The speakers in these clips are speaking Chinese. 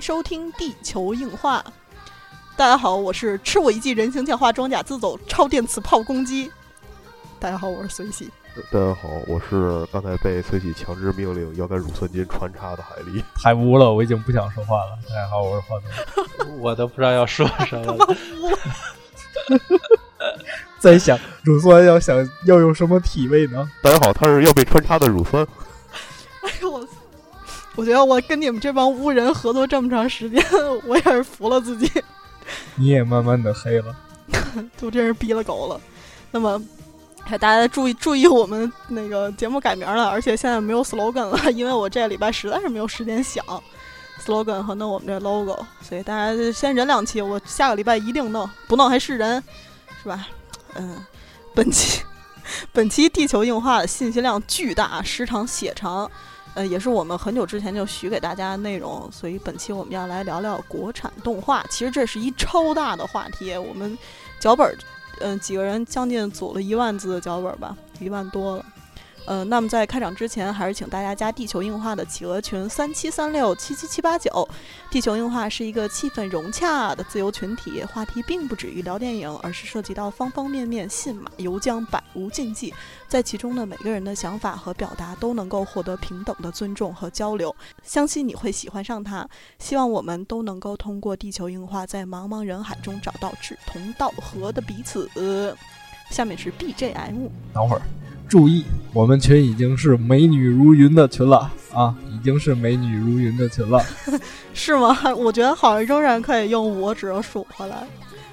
收听《地球硬化》。大家好，我是吃我一记人形强化装甲自走超电磁炮攻击。大家好，我是随喜。大家好，我是刚才被随喜强制命令要跟乳酸菌穿插的海丽。太污了，我已经不想说话了。大家好，我是华东。我都不知道要说什么了。在想乳酸要想要用什么体位呢？大家好，他是要被穿插的乳酸。我，我觉得我跟你们这帮污人合作这么长时间，我也是服了自己。你也慢慢的黑了，就真是逼了狗了。那么，大家注意注意，我们那个节目改名了，而且现在没有 slogan 了，因为我这礼拜实在是没有时间想 slogan 和弄我们这 logo，所以大家先忍两期，我下个礼拜一定弄，不弄还是人，是吧？嗯，本期 本期地球硬化的信息量巨大，时长血长。呃，也是我们很久之前就许给大家的内容，所以本期我们要来聊聊国产动画。其实这是一超大的话题，我们脚本，嗯，几个人将近组了一万字的脚本吧，一万多了。呃，那么在开场之前，还是请大家加地球硬化的企鹅群三七三六七七七八九。地球硬化是一个气氛融洽的自由群体，话题并不止于聊电影，而是涉及到方方面面，信马由缰，百无禁忌。在其中的每个人的想法和表达都能够获得平等的尊重和交流，相信你会喜欢上它。希望我们都能够通过地球硬化，在茫茫人海中找到志同道合的彼此。下面是 BGM，等会儿。注意，我们群已经是美女如云的群了啊，已经是美女如云的群了，是吗？我觉得好像仍然可以用五指数回来，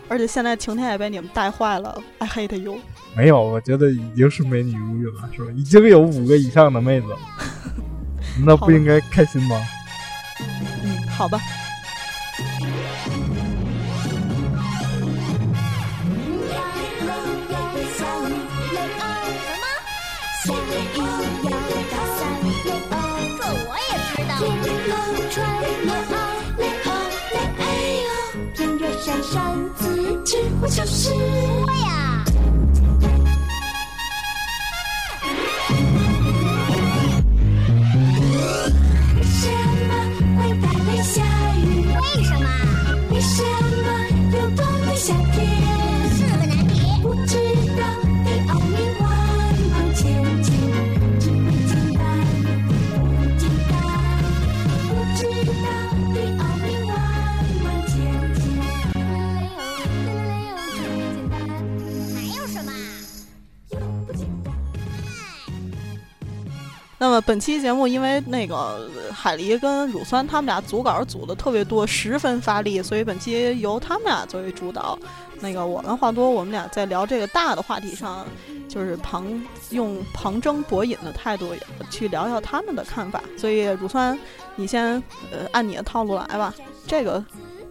而且现在晴天也被你们带坏了，I hate you。没有，我觉得已经是美女如云了，是吧？已经有五个以上的妹子，那不应该开心吗？嗯，好吧。我就是我呀！那么本期节目，因为那个海狸跟乳酸他们俩组稿组的特别多，十分发力，所以本期由他们俩作为主导。那个我跟话多，我们俩在聊这个大的话题上，就是旁用旁征博引的态度去聊聊他们的看法。所以乳酸，你先呃按你的套路来吧。这个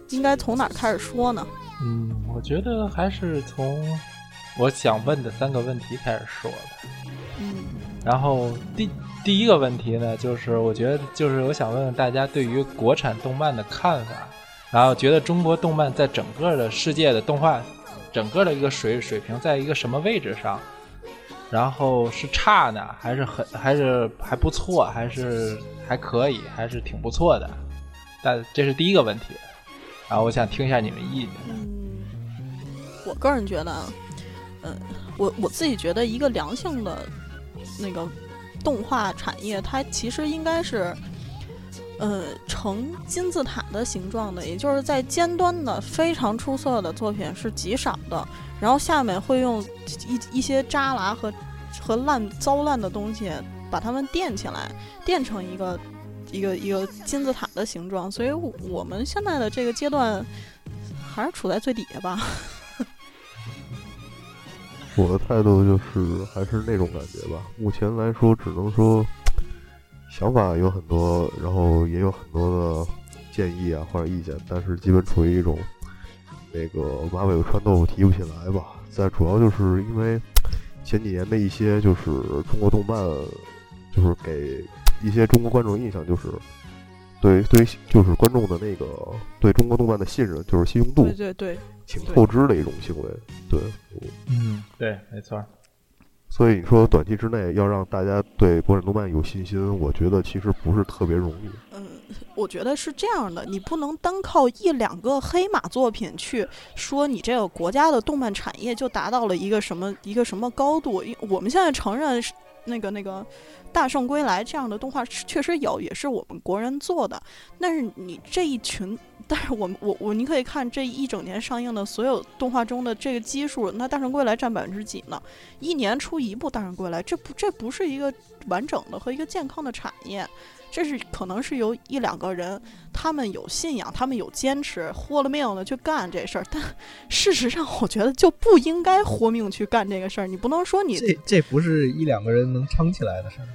应该从哪儿开始说呢？嗯，我觉得还是从我想问的三个问题开始说吧。嗯，然后第第一个问题呢，就是我觉得就是我想问问大家对于国产动漫的看法，然后觉得中国动漫在整个的世界的动画，整个的一个水水平在一个什么位置上？然后是差呢，还是很还是还不错，还是还可以，还是挺不错的？但这是第一个问题。然后我想听一下你们意见。嗯，我个人觉得，嗯，我我自己觉得一个良性的那个动画产业，它其实应该是，呃，呈金字塔的形状的，也就是在尖端的非常出色的作品是极少的，然后下面会用一一些渣拉和和烂糟烂的东西把它们垫起来，垫成一个。一个一个金字塔的形状，所以我们现在的这个阶段还是处在最底下吧。我的态度就是还是那种感觉吧。目前来说，只能说想法有很多，然后也有很多的建议啊或者意见，但是基本处于一种那个马尾穿豆腐提不起来吧。再主要就是因为前几年的一些就是中国动漫，就是给一些中国观众印象就是对对就是观众的那个对中国动漫的信任，就是信用度对对对挺透支的一种行为。对，嗯，对，没错。所以你说短期之内要让大家对国产动漫有信心，我觉得其实不是特别容易。嗯，我觉得是这样的，你不能单靠一两个黑马作品去说你这个国家的动漫产业就达到了一个什么一个什么高度。因我们现在承认是那个那个《大圣归来》这样的动画确实有，也是我们国人做的。但是你这一群，但是我们我我你可以看这一整年上映的所有动画中的这个基数，那《大圣归来》占百分之几呢？一年出一部《大圣归来》，这不这不是一个完整的和一个健康的产业。这是可能是由一两个人，他们有信仰，他们有坚持，豁了命的去干这事儿。但 事实上，我觉得就不应该豁命去干这个事儿。你不能说你这这不是一两个人能撑起来的事儿。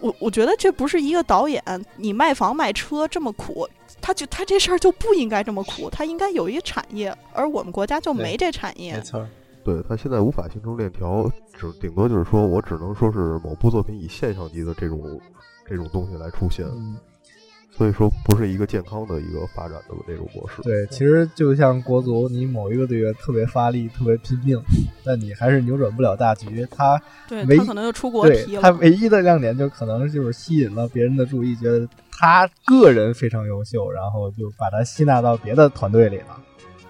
我我觉得这不是一个导演，你卖房卖车这么苦，他就他这事儿就不应该这么苦，他应该有一个产业，而我们国家就没这产业没。错，对他现在无法形成链条，只顶多就是说我只能说是某部作品以现象级的这种这种东西来出现，嗯，所以说不是一个健康的一个发展的这种模式。对，其实就像国足，你某一个队员特别发力、特别拼命，但你还是扭转不了大局。他唯对他可能就出国对踢了。他唯一的亮点就可能就是吸引了别人的注意，觉得他个人非常优秀，然后就把他吸纳到别的团队里了。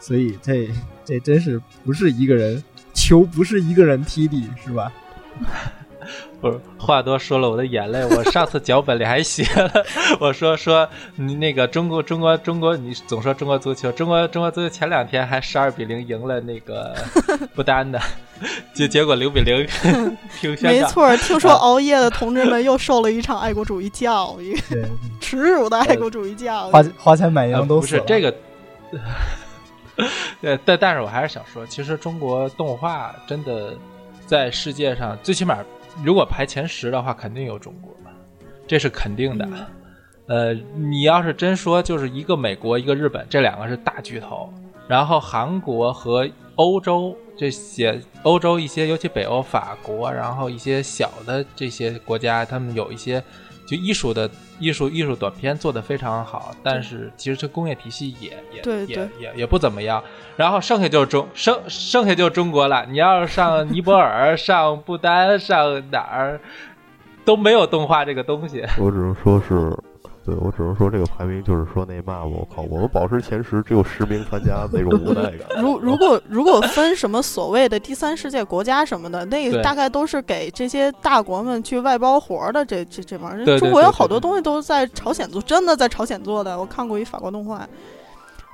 所以这这真是不是一个人球，不是一个人踢的，是吧？不是话多说了我的眼泪。我上次脚本里还写了，我说说你那个中国中国中国，你总说中国足球，中国中国足球前两天还十二比零赢了那个 不丹的，结结果零比零听宣告。没错，听说 熬夜的同志们又受了一场爱国主义教育，耻辱的爱国主义教花育。花花钱买呃羊都死了。不是这个。呃，但但是我还是想说，其实中国动画真的在世界上，最起码如果排前十的话，肯定有中国，这是肯定的。嗯呃，你要是真说，就是一个美国，一个日本，这两个是大巨头，然后韩国和欧洲这些欧洲一些，尤其北欧、法国，然后一些小的这些国家，他们有一些就艺术的艺术艺术短片做的非常好，但是其实这工业体系也也也对对也也不怎么样。然后剩下就是中剩剩下就是中国了。你要是上尼泊尔、上不丹、上哪儿，都没有动画这个东西。我只能说是，对我只能说这个排名就是说那嘛，我靠，我们保持前十只有十名参加那种无奈感。如如果如果分什么所谓的第三世界国家什么的，那 个大概都是给这些大国们去外包活儿的。这这这帮人，中国有好多东西都是在朝鲜做，真的在朝鲜做的。我看过一法国动画，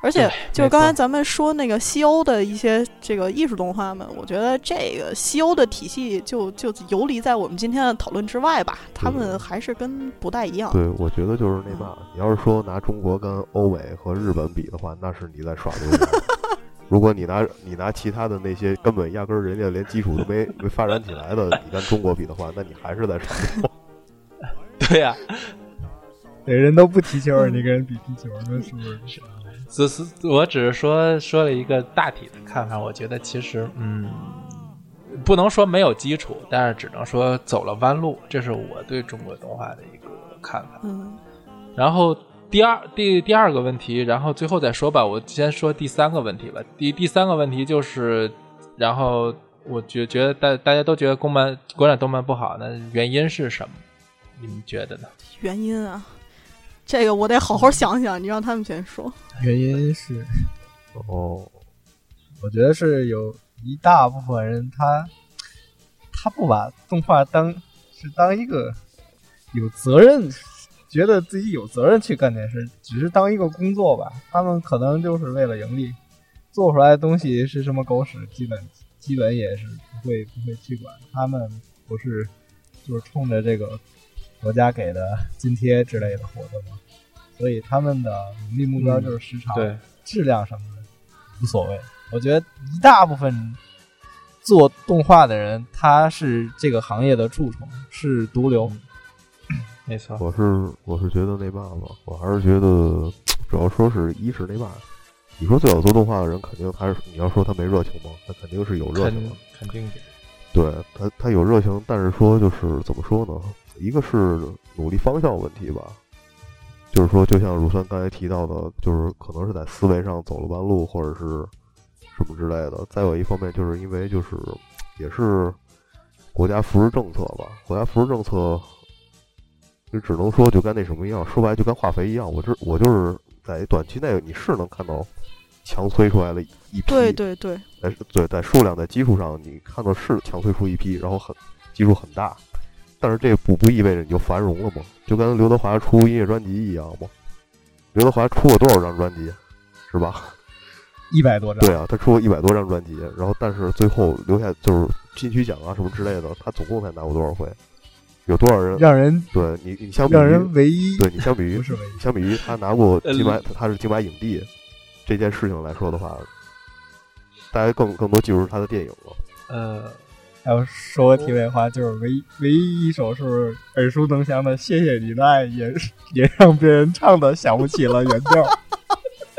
而且就是刚才咱们说那个西欧的一些这个艺术动画们，我觉得这个西欧的体系就就游离在我们今天的讨论之外吧，他们还是跟不太一样。对，我觉得就是那嘛，你要是说拿中国跟欧美和日本比的话，那是你在耍流氓。如果你拿你拿其他的那些根本压根儿人家连基础都没没发展起来的，你跟中国比的话，那你还是在耍流氓。对呀、对人都不踢球，你跟人比踢球，那是不是？只是我只是说说了一个大体的看法，我觉得其实嗯，不能说没有基础，但是只能说走了弯路，这是我对中国动画的一个看法。嗯，然后第二第第二个问题，然后最后再说吧，我先说第三个问题吧。第第三个问题就是，然后我觉觉得大大家都觉得公漫国产动漫不好，那原因是什么？你们觉得呢？原因啊，这个我得好好想想。你让他们先说。原因是，哦，我觉得是有一大部分人他他不把动画当是当一个有责任，觉得自己有责任去干这事，只是当一个工作吧。他们可能就是为了盈利，做出来的东西是什么狗屎，基本基本也是不会不会去管。他们不是就是冲着这个国家给的津贴之类的活动吗？所以他们的盈利目标就是时长。对，质量什么的无所谓。我觉得一大部分做动画的人，他是这个行业的蛀虫，是毒瘤。没错，我是我是觉得那嘛吧，我还是觉得主要说是一是那嘛。你说最好做动画的人，肯定他是你要说他没热情吗？他肯定是有热情肯的。肯定的。对他，他有热情，但是说就是怎么说呢？一个是努力方向问题吧，就是说，就像如酸刚才提到的，就是可能是在思维上走了弯路，或者是什么之类的。再有一方面，就是因为就是也是国家扶持政策吧，国家扶持政策就只能说就跟那什么一样，说白了就跟化肥一样，我这我就是在短期内你是能看到强推出来了一批，对对对，在对在数量在基数上你看到是强推出一批，然后很基数很大，但是这不不意味着你就繁荣了吗？就跟刘德华出音乐专辑一样吗？刘德华出过多少张专辑，是吧？一百多张，对啊，他出过一百多张专辑，然后但是最后留下就是金曲奖啊什么之类的，他总共才拿过多少回？有多少人？让人对你，你相比让于人唯一对你相比于不是唯一，相比于他拿过呃金马，他是金马影帝这件事情来说的话，大家更更多记住他的电影了。呃，还有说个题外话，就是唯一唯一一首是耳熟能详的《谢谢你的爱》，也也让别人唱的想不起了原调。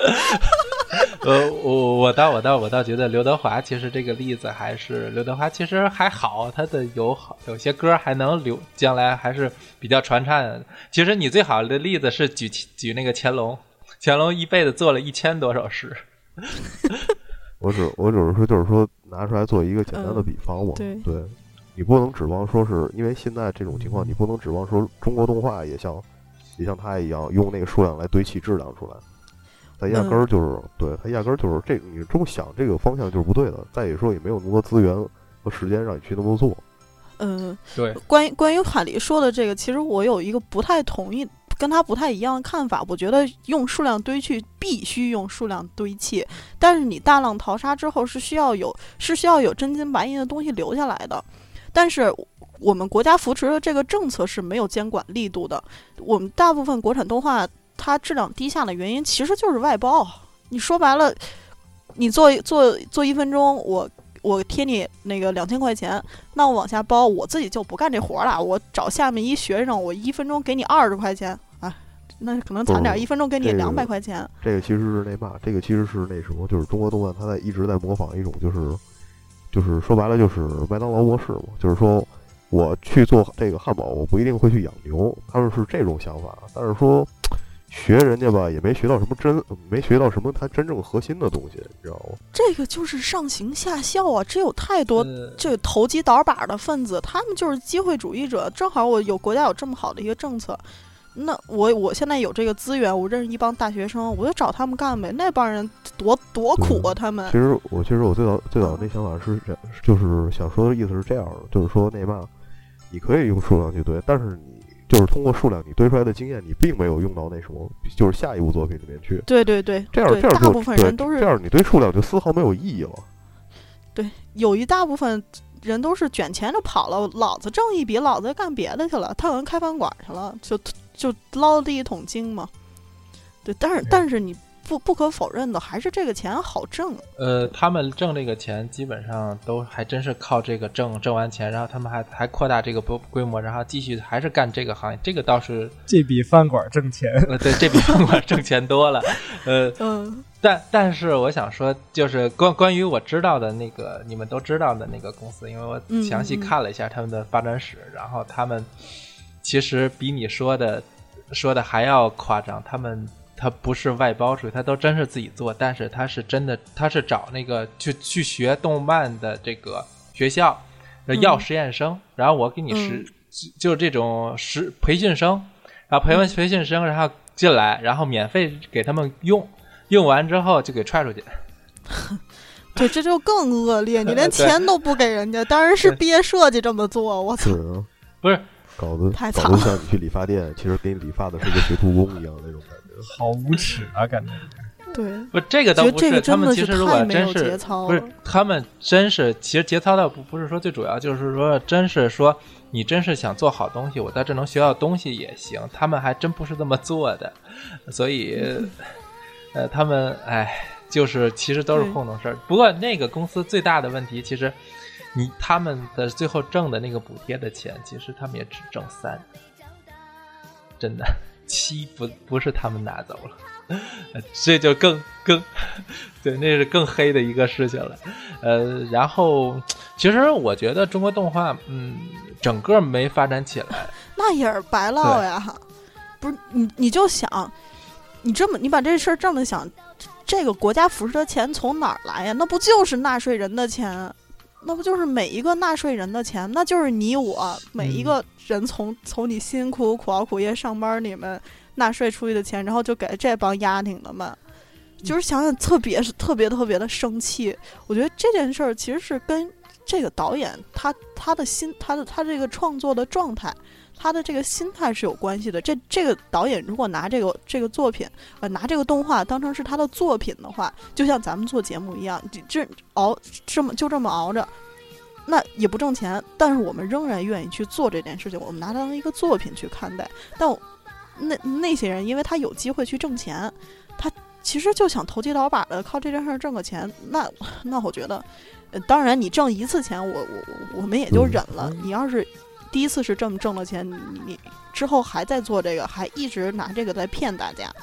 呃，我我倒我倒我倒觉得刘德华其实这个例子还是刘德华其实还好，他的有好有些歌还能留，将来还是比较传唱的。其实你最好的例子是举举那个乾隆，乾隆一辈子做了一千多首诗。我只我只是说，就是说拿出来做一个简单的比方嘛。对对，你不能指望说是因为现在这种情况，你不能指望说中国动画也像也像他一样用那个数量来堆砌质量出来。他压根儿就是、对他压根儿就是这你这么想这个方向就是不对的。再也说也没有那么多资源和时间让你去那么做。嗯，对，关于关于海狸说的这个，其实我有一个不太同意，跟他不太一样的看法。我觉得用数量堆砌必须用数量堆砌，但是你大浪淘沙之后是需要有是需要有真金白银的东西留下来的。但是我们国家扶持的这个政策是没有监管力度的。我们大部分国产动画它质量低下的原因其实就是外包。你说白了，你做做做一分钟，我我贴你那个两千块钱，那我往下包，我自己就不干这活了。我找下面一学生，我一分钟给你二十块钱，那可能惨点儿，一分钟给你两百块钱。这个其实是那嘛，这个其实是那什么，就是中国动漫它在一直在模仿一种就是就是说白了就是麦当劳模式嘛，就是说我去做这个汉堡，我不一定会去养牛，他们是这种想法，但是说学人家吧，也没学到什么真，没学到什么它真正核心的东西，你知道吗？这个就是上行下效啊！这有太多呃这投机倒把的分子，他们就是机会主义者。正好我有国家有这么好的一个政策，那我我现在有这个资源，我认识一帮大学生，我就找他们干呗。那帮人多多苦啊，他们其。实我其实我最早最早那想法是这样，就是想说的意思是这样的，就是说那嘛，你可以用数量去堆，但是你就是通过数量你堆出来的经验，你并没有用到那什么，就是下一部作品里面去。对对对，这样对这样就大部分人都是这样，你堆数量就丝毫没有意义了。对有一大部分人都是卷钱就跑了，老子挣一笔，老子干别的去了，他可能开饭馆去了，就就捞了第一桶金嘛。对，但是但是你不不可否认的，还是这个钱好挣。呃，他们挣这个钱基本上都还真是靠这个挣挣完钱，然后他们还还扩大这个规规模，然后继续还是干这个行业，这个倒是 这比饭馆挣钱。呃对这比饭馆挣钱多了。呃，嗯但但是我想说，就是关关于我知道的那个你们都知道的那个公司，因为我嗯详细看了一下他们的发展史，然后他们其实比你说的说的还要夸张，他们。他不是外包出去，他都真是自己做，但是他是真的，他是找那个去去学动漫的这个学校，呃要嗯实验生，然后我给你实、就就是这种实培训生，然后培完培训生，然后进来，然后免费给他们用，用完之后就给踹出去。对，这就更恶劣，你连 钱都不给人家，当然是对毕业设计这么做。我操不是，搞得太惨了搞得像你去理发店，其实给你理发的是个学徒工一样那种感觉。好无耻啊！感觉对，不，这个倒不是，他们其实如果太没有真是节操不是。他们真是，其实节操倒不不是说最主要，就是说真是说你真是想做好东西，我在这能学到东西也行。他们还真不是这么做的，所以呃，他们哎，就是其实都是糊弄事儿。不过那个公司最大的问题，其实你他们的最后挣的那个补贴的钱，其实他们也只挣三，真的七不不是他们拿走了。呃这就更更，对，那是更黑的一个事情了。呃，然后其实我觉得中国动画，嗯，整个没发展起来。那也是白唠呀。不是你，你就想，你这么你把这事儿这么想，这个国家扶持的钱从哪儿来呀？那不就是纳税人的钱？那不就是每一个纳税人的钱？那就是你我每一个人从从你辛辛苦苦苦熬苦夜上班，你们纳税出去的钱，然后就给这帮丫挺的们。就是想想特别是特别特别的生气。我觉得这件事儿其实是跟这个导演他他的心他的他这个创作的状态。他的这个心态是有关系的。这这个导演如果拿这个这个作品，呃，拿这个动画当成是他的作品的话，就像咱们做节目一样，这这熬这么就这么熬着，那也不挣钱，但是我们仍然愿意去做这件事情，我们拿它当一个作品去看待。但那那些人，因为他有机会去挣钱，他其实就想投机倒把的靠这件事儿挣个钱。那那我觉得，呃，当然你挣一次钱，我我我我们也就忍了。你要是第一次是这么挣了钱，你你之后还在做这个，还一直拿这个在骗大家，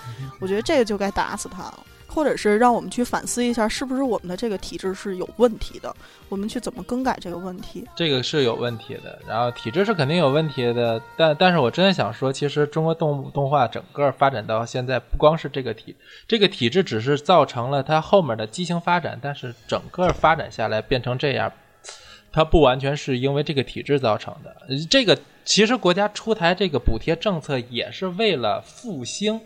我觉得这个就该打死他了，或者是让我们去反思一下，是不是我们的这个体制是有问题的，我们去怎么更改这个问题。这个是有问题的，然后体制是肯定有问题的，但但是我真的想说，其实中国动动画整个发展到现在，不光是这个体这个体制，只是造成了它后面的畸形发展，但是整个发展下来变成这样，它不完全是因为这个体制造成的。呃这个其实国家出台这个补贴政策也是为了复兴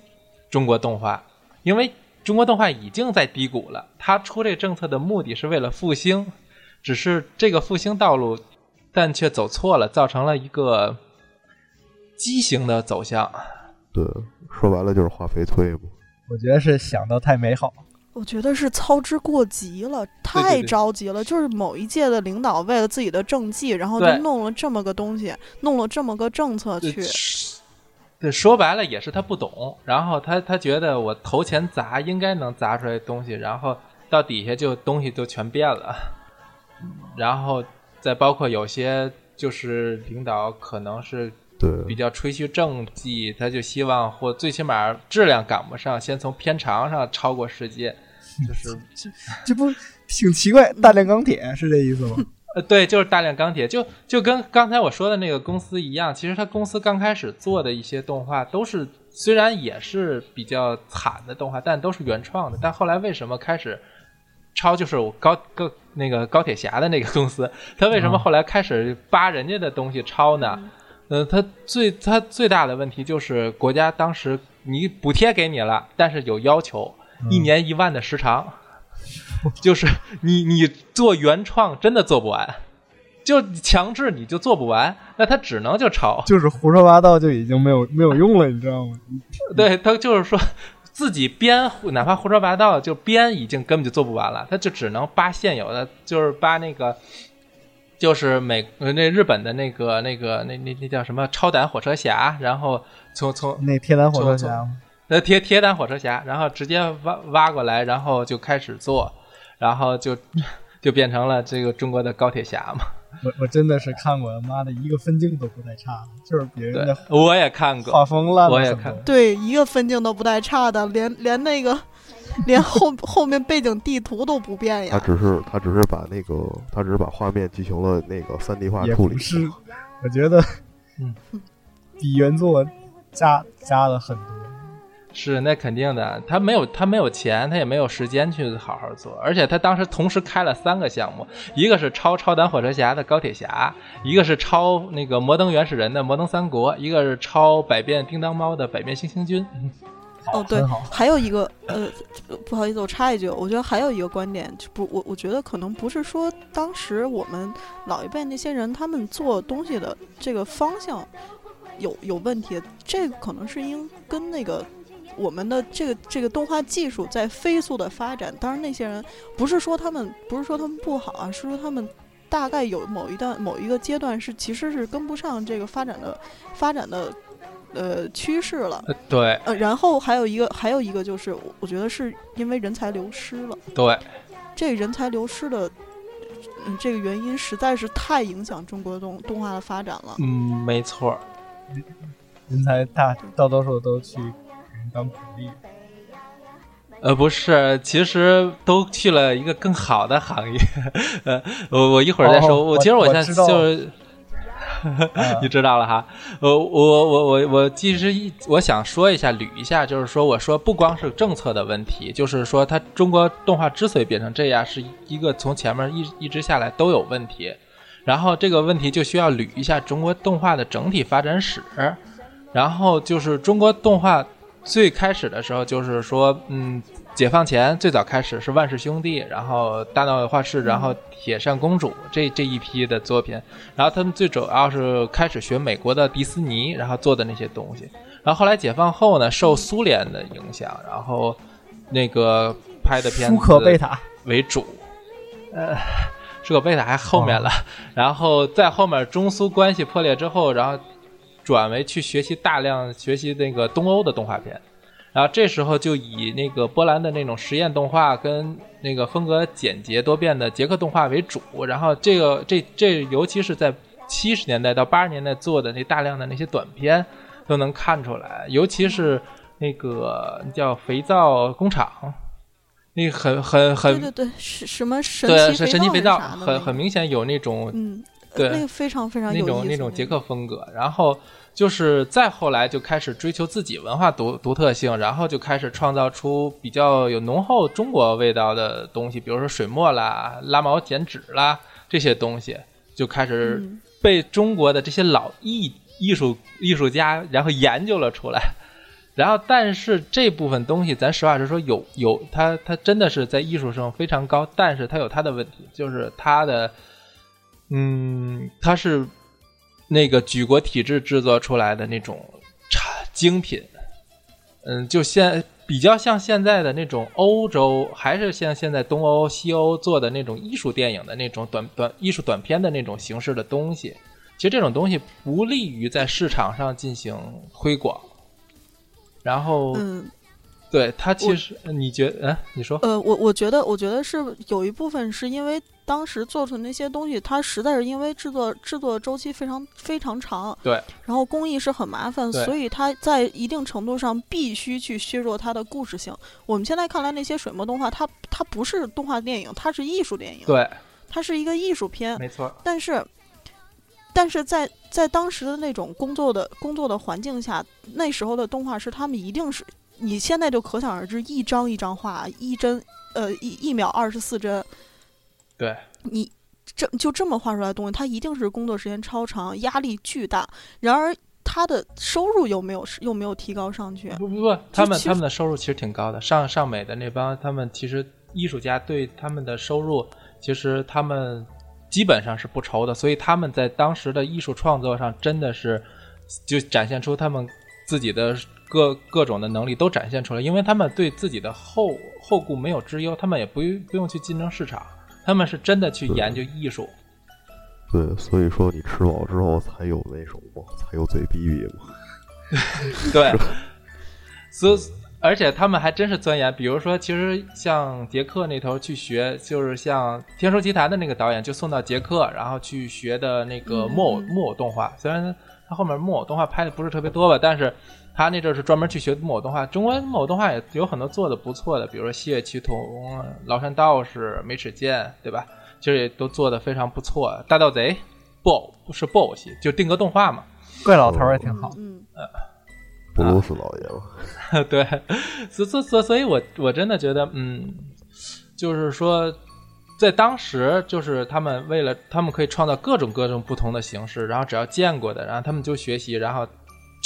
中国动画，因为中国动画已经在低谷了，它出这个政策的目的是为了复兴。只是这个复兴道路，但却走错了，造成了一个畸形的走向。对，说白了就是化肥催嘛。我觉得是想的太美好，我觉得是操之过急了，太着急了。就是某一届的领导为了自己的政绩，然后就弄了这么个东西，弄了这么个政策去。对，说白了也是他不懂，然后他他觉得我投钱砸应该能砸出来东西，然后到底下就东西就全变了，然后再包括有些就是领导可能是对，比较吹嘘政绩，他就希望或最起码质量赶不上，先从片长上超过世界，就是 这不挺奇怪？大炼钢铁是这意思吗？呃，对，就是大量钢铁，就就跟刚才我说的那个公司一样，其实他公司刚开始做的一些动画都是虽然也是比较惨的动画，但都是原创的。但后来为什么开始抄？就是我高高那个高铁侠的那个公司，他为什么后来开始扒人家的东西抄呢？呃，他最他最大的问题就是国家当时你补贴给你了，但是有要求，一年一万的时长。就是你你做原创真的做不完，就强制你就做不完，那他只能就抄。就是胡说八道就已经没有没有用了，你知道吗？对他就是说自己编，哪怕胡说八道，就编已经根本就做不完了，他就只能扒现有的，就是扒那个。就是美呃那日本的那个那个那那那叫什么超胆火车侠，然后从从那铁胆火车侠吗？呃铁铁胆火车侠，然后直接挖挖过来，然后就开始做，然后就 就变成了这个中国的高铁侠嘛。我我真的是看过，妈的一个分镜都不带差的，就是别人的，我也看过。画风烂了我也看对，一个分镜都不带差的，连连那个，连后后面背景地图都不变呀。他只是他只是把那个他只是把画面进行了那个三 D 化也处理。是，我觉得，嗯，比原作加加了很多。是，那肯定的，他没有他没有钱，他也没有时间去好好做，而且他当时同时开了三个项目，一个是超超胆火车侠的高铁侠，一个是超那个摩登原始人的摩登三国，一个是超百变叮当猫的百变星星君。哦，对，还有一个呃，不好意思，我插一句，我觉得还有一个观点，就不，我我觉得可能不是说当时我们老一辈那些人他们做东西的这个方向有有问题，这个可能是因跟那个我们的这个这个动画技术在飞速的发展。当然，那些人不是说他们不是说他们不好啊，是说他们大概有某一段某一个阶段是其实是跟不上这个发展的发展的呃趋势了。呃对呃，然后还有一个，还有一个就是，我我觉得是因为人才流失了。对，这人才流失的，嗯，这个原因实在是太影响中国动动画的发展了。嗯，没错儿。人才大大多数都去当苦力，呃，不是，其实都去了一个更好的行业。呃，我我一会儿再说。哦我其实现在我知道就是，啊 你知道了哈。呃，我我我我其实一我想说一下捋一下，就是说我说不光是政策的问题，就是说它中国动画之所以变成这样，是一个从前面一一直下来都有问题。然后这个问题就需要捋一下中国动画的整体发展史。然后就是中国动画最开始的时候，就是说，嗯，解放前最早开始是万氏兄弟，然后大闹画室，然后铁扇公主这这一批的作品，然后他们最主要是开始学美国的迪斯尼，然后做的那些东西。然后后来解放后呢，受苏联的影响，然后那个拍的片子舒克贝塔。为主，呃，舒克贝塔还后面了，然后在后面中苏关系破裂之后，然后转为去学习大量学习那个东欧的动画片，然后这时候就以那个波兰的那种实验动画跟那个风格简洁多变的捷克动画为主，然后这个这这尤其是在七十年代到八十年代做的那大量的那些短片都能看出来，尤其是那个叫肥皂工厂。那个很很很对对对，是什么神对，奇是神奇肥皂，很很明显有那种嗯，对那个非常非常那种那种捷克风格，然后就是再后来就开始追求自己文化独独特性，然后就开始创造出比较有浓厚中国味道的东西，比如说水墨啦、拉毛剪纸啦这些东西，就开始嗯被中国的这些老艺艺术艺术家然后研究了出来。然后，但是这部分东西，咱实话实说，有有它，它真的是在艺术上非常高，但是它有它的问题，就是它的，嗯，它是那个举国体制制作出来的那种产精品，嗯，就现比较像现在的那种欧洲，还是像现在东欧、西欧做的那种艺术电影的那种短短艺术短片的那种形式的东西。其实这种东西不利于在市场上进行推广。然后，对它其实你觉得，嗯，你说，呃，我我觉得我觉得是有一部分是因为当时做出那些东西，它实在是因为制作制作周期非常非常长，对，然后工艺是很麻烦，所以它在一定程度上必须去削弱它的故事性。我们现在看来那些水墨动画，它它不是动画电影，它是艺术电影，对，它是一个艺术片，没错，但是，但是在在当时的那种工作的工作的环境下，那时候的动画师他们一定是，你现在就可想而知，一张一张画，一帧，呃，一一秒二十四帧，对，你这就这么画出来的东西，它一定是工作时间超长，压力巨大。然而，他的收入又没有又没有提高上去。不不不，他们他们的收入其实挺高的。上上美的那帮，他们其实艺术家对他们的收入，其实他们基本上是不愁的，所以他们在当时的艺术创作上真的是就展现出他们自己的各各种的能力都展现出来，因为他们对自己的后后顾没有之忧，他们也不用不用去竞争市场，他们是真的去研究艺术。对，所以说你吃饱之后才有那什么，才有嘴逼逼嘛。对，所以而且他们还真是钻研，比如说，其实像杰克那头去学，就是像《天书奇谭》的那个导演就送到杰克，然后去学的那个木偶、嗯木偶动画。虽然他后面木偶动画拍的不是特别多吧，但是他那阵儿是专门去学木偶动画。中国木偶动画也有很多做的不错的，比如说《西岳奇童》《崂山道士》《美齿剑》，对吧？其实也都做的非常不错。大盗贼布偶是布偶戏，就定格动画嘛。怪老头儿也挺好。嗯，布鲁斯老爷嘛，对，所所所所以我我真的觉得，嗯，就是说，在当时，就是他们为了他们可以创造各种各种不同的形式，然后只要见过的，然后他们就学习，然后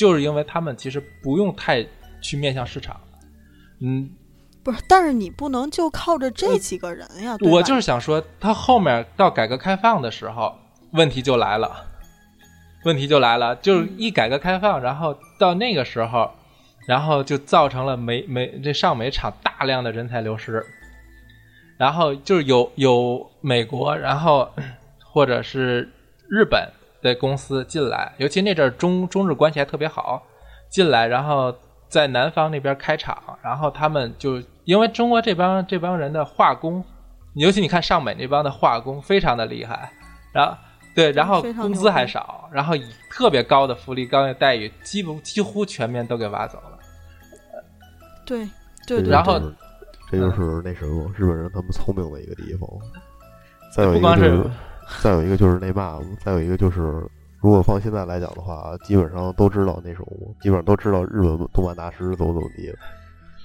就是因为他们其实不用太去面向市场，嗯，不是，但是你不能就靠着这几个人呀。我就是想说，他后面到改革开放的时候，问题就来了，问题就来了，就是一改革开放，然后到那个时候，然后就造成了美美这上美厂大量的人才流失，然后就是有有美国，然后或者是日本的公司进来，尤其那阵儿中中日关系还特别好，进来，然后在南方那边开厂，然后他们就因为中国这帮这帮人的化工，尤其你看上美那帮的化工非常的厉害，然后对，然后工资还少，然后以特别高的福利、高的待遇，几乎几乎全面都给挖走了。对对对，然后这就是那什么日本人他们聪明的一个地方。再有一不光是个就是，再有一个就是那嘛，再有一个就是如果放现在来讲的话，基本上都知道那什么，基本上都知道日本动漫大师怎么怎么地。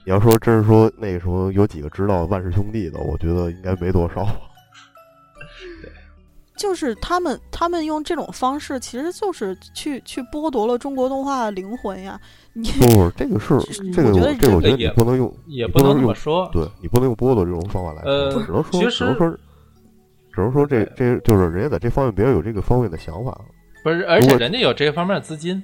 你要说真是说那个什么有几个知道万氏兄弟的，我觉得应该没多少。就是他们他们用这种方式，其实就是去去剥夺了中国动画的灵魂呀。你不不，这个是这个我觉得这个我觉得也你不能用，也不能这么说。对你不能用剥夺这种方法来说，呃只能说只能说只能说这这就是人家在这方面比较有这个方面的想法。不是，而且人家有这方面的资金。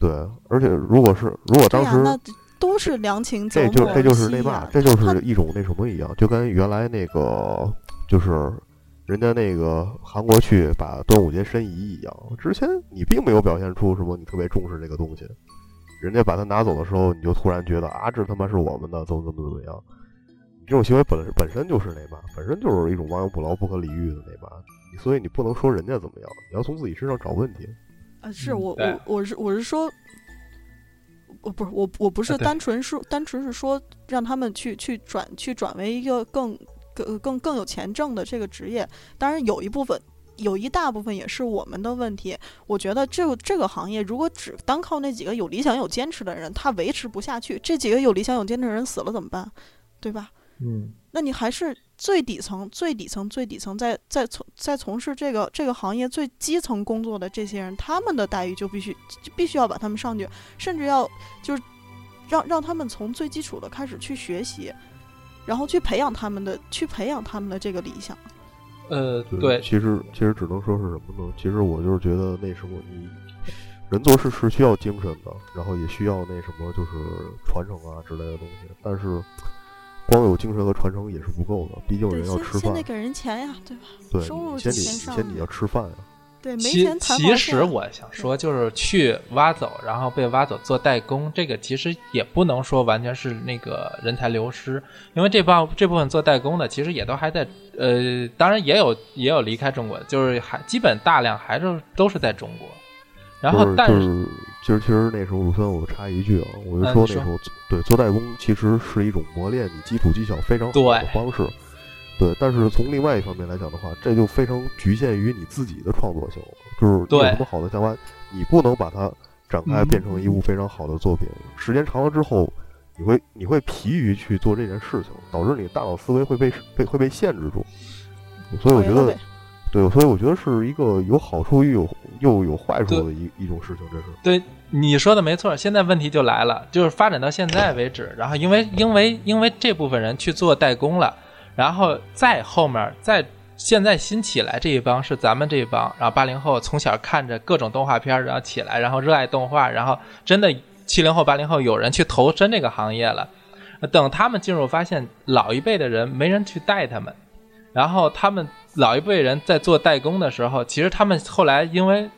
对，而且如果是如果、当时那都是良禽择木这就这就是栖那嘛，这就是一种那什么一样，就跟原来那个就是人家那个韩国去把端午节申遗一样，之前你并没有表现出什么你特别重视这个东西，人家把它拿走的时候，你就突然觉得啊，这他妈是我们的，怎么怎么怎么样。你这种行为本本身就是那嘛，本身就是一种亡羊补牢、不可理喻的那嘛，你所以你不能说人家怎么样，你要从自己身上找问题。啊，是我我我是我是说，我不是我我不是单纯说单纯是说让他们去去转去转为一个更更更更有钱挣的这个职业，当然有一部分。有一大部分也是我们的问题。我觉得这个这个行业，如果只单靠那几个有理想、有坚持的人，他维持不下去。这几个有理想、有坚持的人死了怎么办？对吧？嗯，那你还是最底层、最底层、最底层，在在从在从事这个这个行业最基层工作的这些人，他们的待遇就必须就必须要把他们上去，甚至要就是让让他们从最基础的开始去学习，然后去培养他们的去培养他们的这个理想。呃，对，其实其实只能说是什么呢？其实我就是觉得那什么，你人做事是需要精神的，然后也需要那什么，就是传承啊之类的东西。但是光有精神和传承也是不够的，毕竟，人要吃饭先先得，给人钱呀，对吧？对，收入你先得先上先你要吃饭呀。对，没钱谈其实我想说，就是去挖走，然后被挖走做代工，这个其实也不能说完全是那个人才流失，因为这帮这部分做代工的，其实也都还在，呃，当然也有也有离开中国的，就是还基本大量还是都是在中国。然后就是，但就是其实其实那时候鲁森，我插一句啊，我就说那时候对做代工其实是一种磨练你基础技巧非常好的方式。对，但是从另外一方面来讲的话，这就非常局限于你自己的创作性了。就是你有什么好的想法，你不能把它展开嗯变成一部非常好的作品。时间长了之后，你会你会疲于去做这件事情，导致你大脑思维会被被会被限制住。所以我觉得对，所以我觉得是一个有好处又有又有坏处的一一种事情，这是。对你说的没错，现在问题就来了，就是发展到现在为止，然后因为因为因为这部分人去做代工了，然后再后面再现在新起来这一帮是咱们这一帮，然后八零后从小看着各种动画片儿，然后起来，然后热爱动画，然后真的七零后八零后有人去投身这个行业了，等他们进入，发现老一辈的人没人去带他们，然后他们老一辈人在做代工的时候，其实他们后来因为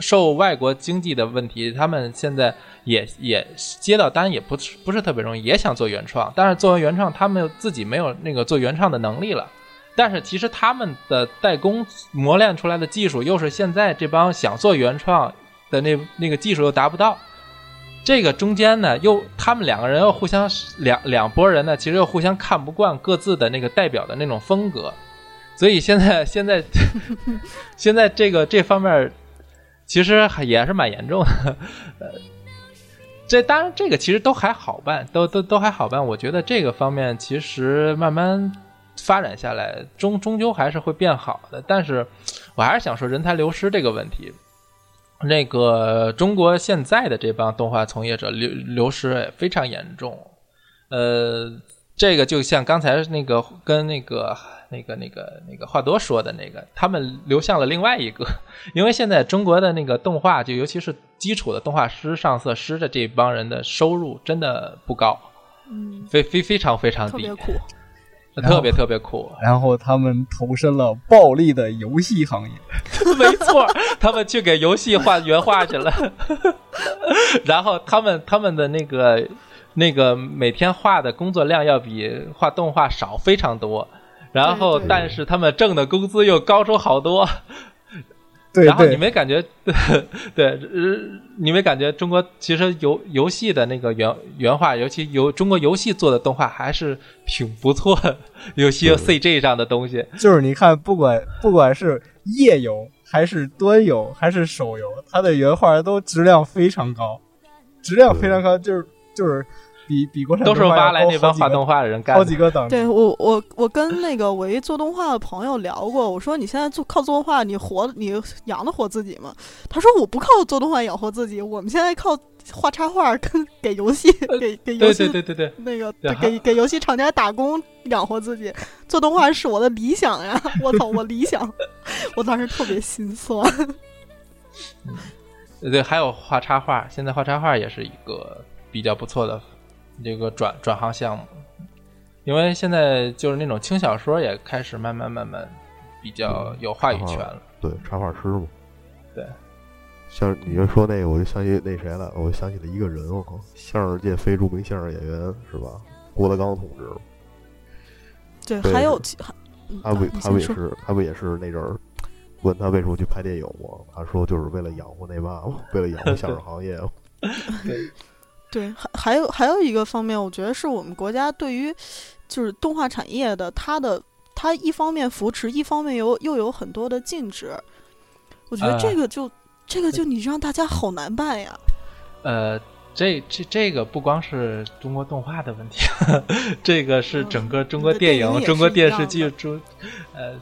受外国经济的问题，他们现在也也接到单也不是不是特别容易，也想做原创，但是作为原创，他们自己没有那个做原创的能力了。但是其实他们的代工磨练出来的技术，又是现在这帮想做原创的那那个技术又达不到。这个中间呢，又他们两个人又互相两两拨人呢，其实又互相看不惯各自的那个代表的那种风格，所以现在 现在 现在这个这方面其实还也是蛮严重的。呃，这当然这个其实都还好办，都都都还好办。我觉得这个方面其实慢慢发展下来，终终究还是会变好的。但是我还是想说人才流失这个问题。那个中国现在的这帮动画从业者流流失也非常严重，呃，这个就像刚才那个跟那个那个那个那个话多说的那个，他们流向了另外一个，因为现在中国的那个动画，就尤其是基础的动画师、上色师的这帮人的收入真的不高，嗯，非非非常非常低特别，苦。特别特别酷。然后他们投身了暴力的游戏行业。没错，他们去给游戏画原画去了，然后他们他们的那个那个每天画的工作量要比画动画少非常多，然后但是他们挣的工资又高出好多，对然后你，没感觉 对，呃你没感觉中国其实游游戏的那个原原画，尤其游中国游戏做的动画还是挺不错的，有些 CG 上的东西，就是你看，不管不管是页游还是端游还是手游，它的原画都质量非常高，质量非常高，就是就是比比国产都是动画要挖来那帮画动画的人干的好几。个档。对我我我跟那个我一做动画的朋友聊过，我说你现在做靠做动画，你活你养得活自己吗？他说我不靠做动画养活自己，我们现在靠画插画跟给游戏给给游对戏对对对对，那个对给给游戏厂家打工养活自己，做动画是我的理想呀！我操，我理想，我当时特别心酸。对，还有画插画，现在画插画也是一个比较不错的这个转转行项目，因为现在就是那种轻小说也开始慢慢慢慢比较有话语权了。对，插画师嘛。对，像你就说那个，我就想起那谁了，我就想起了一个人，我靠，相声界非著名相声演员是吧？郭德纲同志，对，对还有其还嗯他不他不也是他不也是那阵儿问他为什么去拍电影吗？他说就是为了养活那爸，为了养活相声行业。对，还还有还有一个方面，我觉得是我们国家对于就是动画产业的它的它一方面扶持，一方面有又有很多的禁止。我觉得这啊个就、这个就你让大家好难办呀。呃，这这这个不光是中国动画的问题，这个是整个中国嗯电影、电影中国电视剧、中呃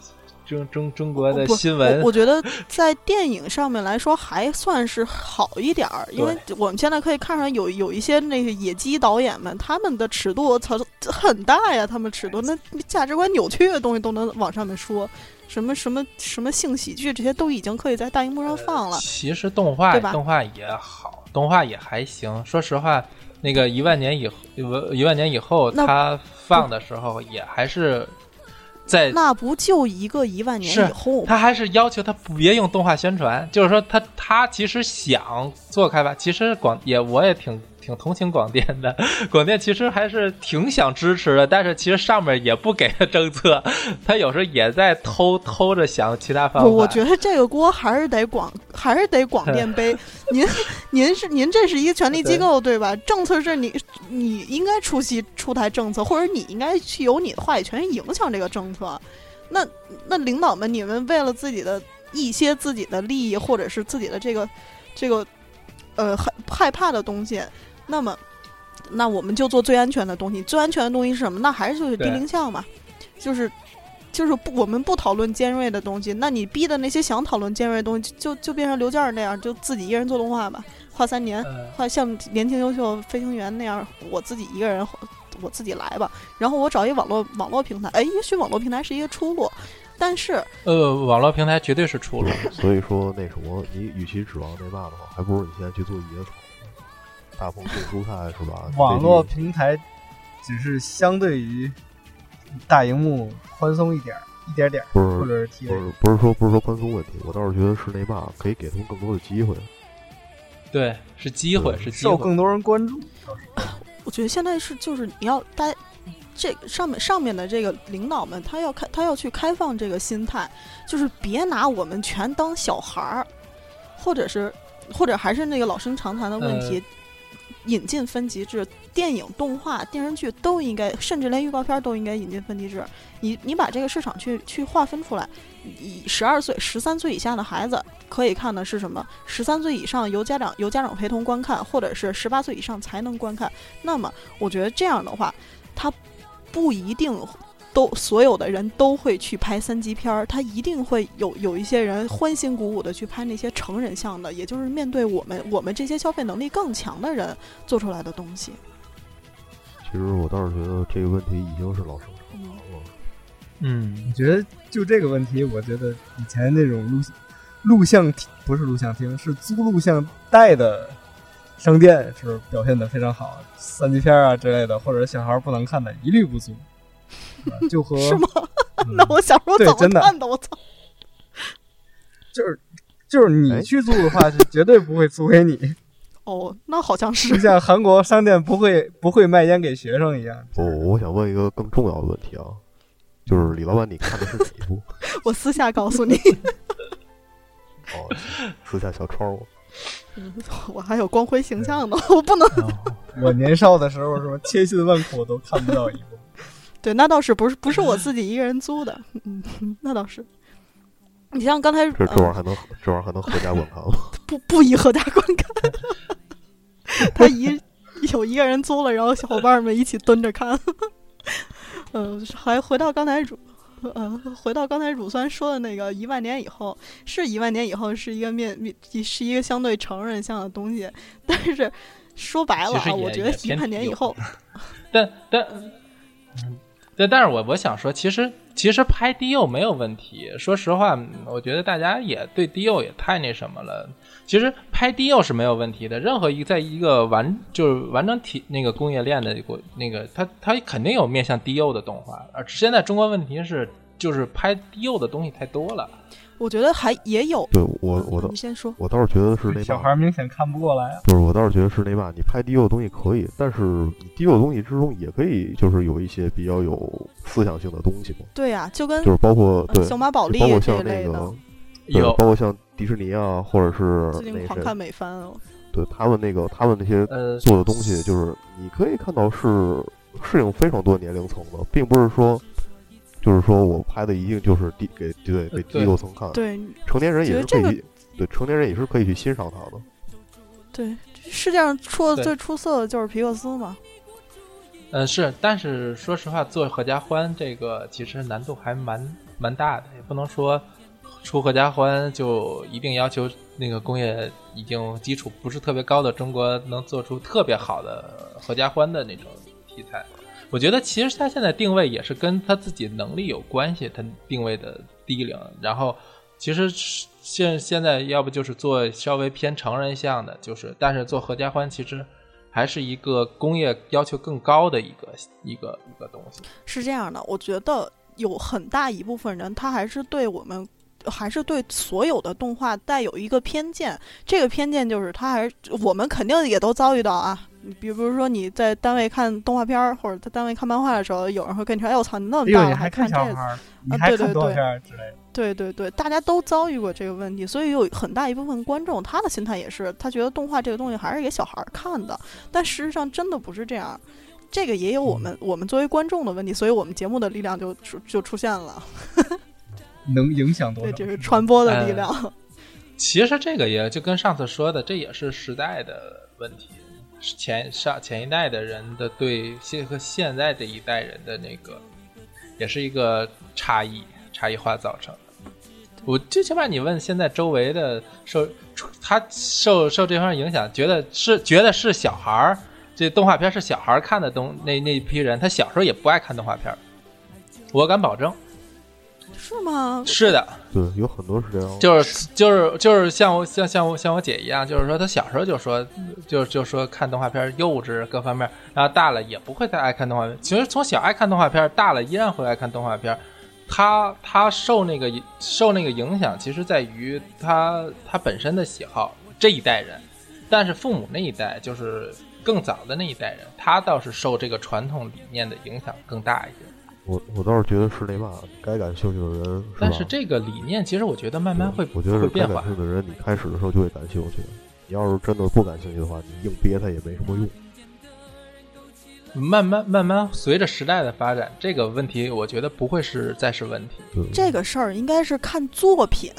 中中中国的新闻我，我觉得在电影上面来说还算是好一点儿，因为我们现在可以看上有有一些那个野鸡导演们，他们的尺度操很大呀，他们尺度那价值观扭曲的东西都能往上面说，什么什么什么性喜剧这些都已经可以在大荧幕上放了。其实动画动画也好，动画也还行。说实话，那个一万年以后，一万年以后，那它放的时候也还是在，那不就一个一万年以后？他还是要求他别用动画宣传，就是说他他其实想做开发，其实广也我也挺。挺同情广电的，广电其实还是挺想支持的，但是其实上面也不给他政策，他有时候也在偷偷着想其他方法。我我觉得这个锅还是得广，还是得广电背。您您是您这是一个权力机构对吧？政策是你你应该出席出台政策，或者你应该去有你的话语权影响这个政策。那那领导们，你们为了自己的一些自己的利益，或者是自己的这个这个呃害害怕的东西，那么那我们就做最安全的东西。最安全的东西是什么？那还是就是低龄项嘛，就是就是不，我们不讨论尖锐的东西，那你逼的那些想讨论尖锐的东西，就就就变成刘健儿那样，就自己一个人做动画吧，画三年，呃画像年轻优秀飞行员那样，我自己一个人，我自己来吧。然后我找一网络网络平台，哎，也许网络平台是一个出路，但是呃，网络平台绝对是出路。所以说那什么，你与其指望那嘛的话，还不如你现在去做野草，大棚种蔬菜是吧？网络平台只是相对于大荧幕宽松一点儿，一点点儿，是者是不是不是说不是说宽松问题，我倒是觉得是那嘛可以给他们更多的机会。对，是机会，是机会。受更多人关注。我觉得现在是就是你要大家这个上面上面的这个领导们，他要开他要去开放这个心态，就是别拿我们全当小孩儿，或者是或者还是那个老生常谈的问题，引进分级制，电影、动画、电视剧都应该，甚至连预告片都应该引进分级制。你你把这个市场去去划分出来，以十二岁、十三岁以下的孩子可以看的是什么？十三岁以上由家长由家长陪同观看，或者是十八岁以上才能观看。那么，我觉得这样的话，他不一定都所有的人都会去拍三级片儿，他一定会有有一些人欢欣鼓舞的去拍那些成人向的，也就是面对我们我们这些消费能力更强的人做出来的东西。其实我倒是觉得这个问题已经是老生常谈了。嗯我，觉得就这个问题，我觉得以前那种录录像厅不是录像厅，是租录像带的商店是表现的非常好，三级片啊之类的，或者小孩不能看的，一律不租。啊就和是吗？嗯 那我小时候怎么对真的看的？我操！就是就是你哎去租的话，是绝对不会租给你，哦，那好像就是像韩国商店不会不会卖烟给学生一样。我我想问一个更重要的问题啊，就是李老板，你看的是哪一部？我私下告诉你，哦，私下小抄我。嗯我还有光辉形象呢，我不能。我年少的时候，什么千辛万苦都看不到一部。对，那倒是不是不是我自己一个人租的，嗯，那倒是。你像刚才这这玩意儿呃还能这玩意儿还能合家观看吗？不不宜合家观看，他一有一个人租了，然后小伙伴们一起蹲着看。嗯，还回到刚才乳，呃，回到刚才乳酸说的那个一万年以后，是一万年以后是一个面面是一个相对成人向的东西，但是说白了啊，我觉得一万年以有后，但但，嗯，对，但是我我想说，其实其实拍低幼没有问题。说实话，我觉得大家也对低幼也太那什么了。其实拍低幼是没有问题的，任何一个在一个完就是完整体那个工业链的国那个，它它肯定有面向低幼的动画。而现在中国问题是，就是拍低幼的东西太多了。我觉得还也有。对我我倒你先说，我倒是觉得是那小嘛孩明显看不过来啊。不是，我倒是觉得是那嘛，你拍低幼的东西可以，但是你低幼的东西之中也可以，就是有一些比较有思想性的东西嘛，对呀、就跟就是包括对，呃小马宝莉包括像那个，对，有包括像迪士尼啊，或者是最近狂看美番哦。对他们那个他们那些呃，做的东西，就是你可以看到是适应非常多年龄层的，并不是说。就是说我拍的一定就是低给对给低对幼层看，对成年人也是可以，对成年人也是可以去欣赏他的。对，世界上出的最出色的就是皮克斯嘛。嗯，是，但是说实话，做合家欢这个其实难度还蛮蛮大的，也不能说出合家欢就一定要求那个工业已经基础不是特别高的中国能做出特别好的合家欢的那种题材。我觉得其实他现在定位也是跟他自己能力有关系，他定位的低龄，然后其实现现在要不就是做稍微偏成人向的，就是但是做合家欢其实还是一个工业要求更高的一个一个一个东西。是这样的，我觉得有很大一部分人，他还是对我们，还是对所有的动画带有一个偏见。这个偏见就是，他还是我们肯定也都遭遇到啊。你比如说你在单位看动画片儿，或者在单位看漫画的时候，有人会跟你说：“哎，我操，你那么大了还看这个？”小孩儿，你啊还看动画对对对片儿之类的。对对对，大家都遭遇过这个问题，所以有很大一部分观众他的心态也是，他觉得动画这个东西还是给小孩儿看的，但事实上真的不是这样。这个也有我们我们作为观众的问题，所以我们节目的力量就出就出现了。能影响多对，少？这是传播的力哎量。其实这个也就跟上次说的，这也是时代的问题。前上前一代的人的对现和现在这一代人的那个，也是一个差异差异化造成的。我最起码你问现在周围的受他受受这方面影响，觉得是觉得是小孩儿，这动画片是小孩儿看的东那那批人，他小时候也不爱看动画片儿。我敢保证，是吗？是的，对，有很多是这样。就是就是就是像我像像我像我姐一样，就是说她小时候就说就就说看动画片幼稚各方面，然后大了也不会再爱看动画片。其实从小爱看动画片，大了依然会爱看动画片。他他受那个受那个影响，其实在于他他本身的喜好这一代人，但是父母那一代就是更早的那一代人，他倒是受这个传统理念的影响更大一点。我我倒是觉得是那嘛，该感兴趣的人，是但是这个理念，其实我觉得慢慢会我觉得是该会变化。感兴趣的人，你开始的时候就会感兴趣。你要是真的不感兴趣的话，你硬憋他也没什么用。慢慢慢慢随着时代的发展，这个问题我觉得不会是再是问题。这个事儿应该是看作品。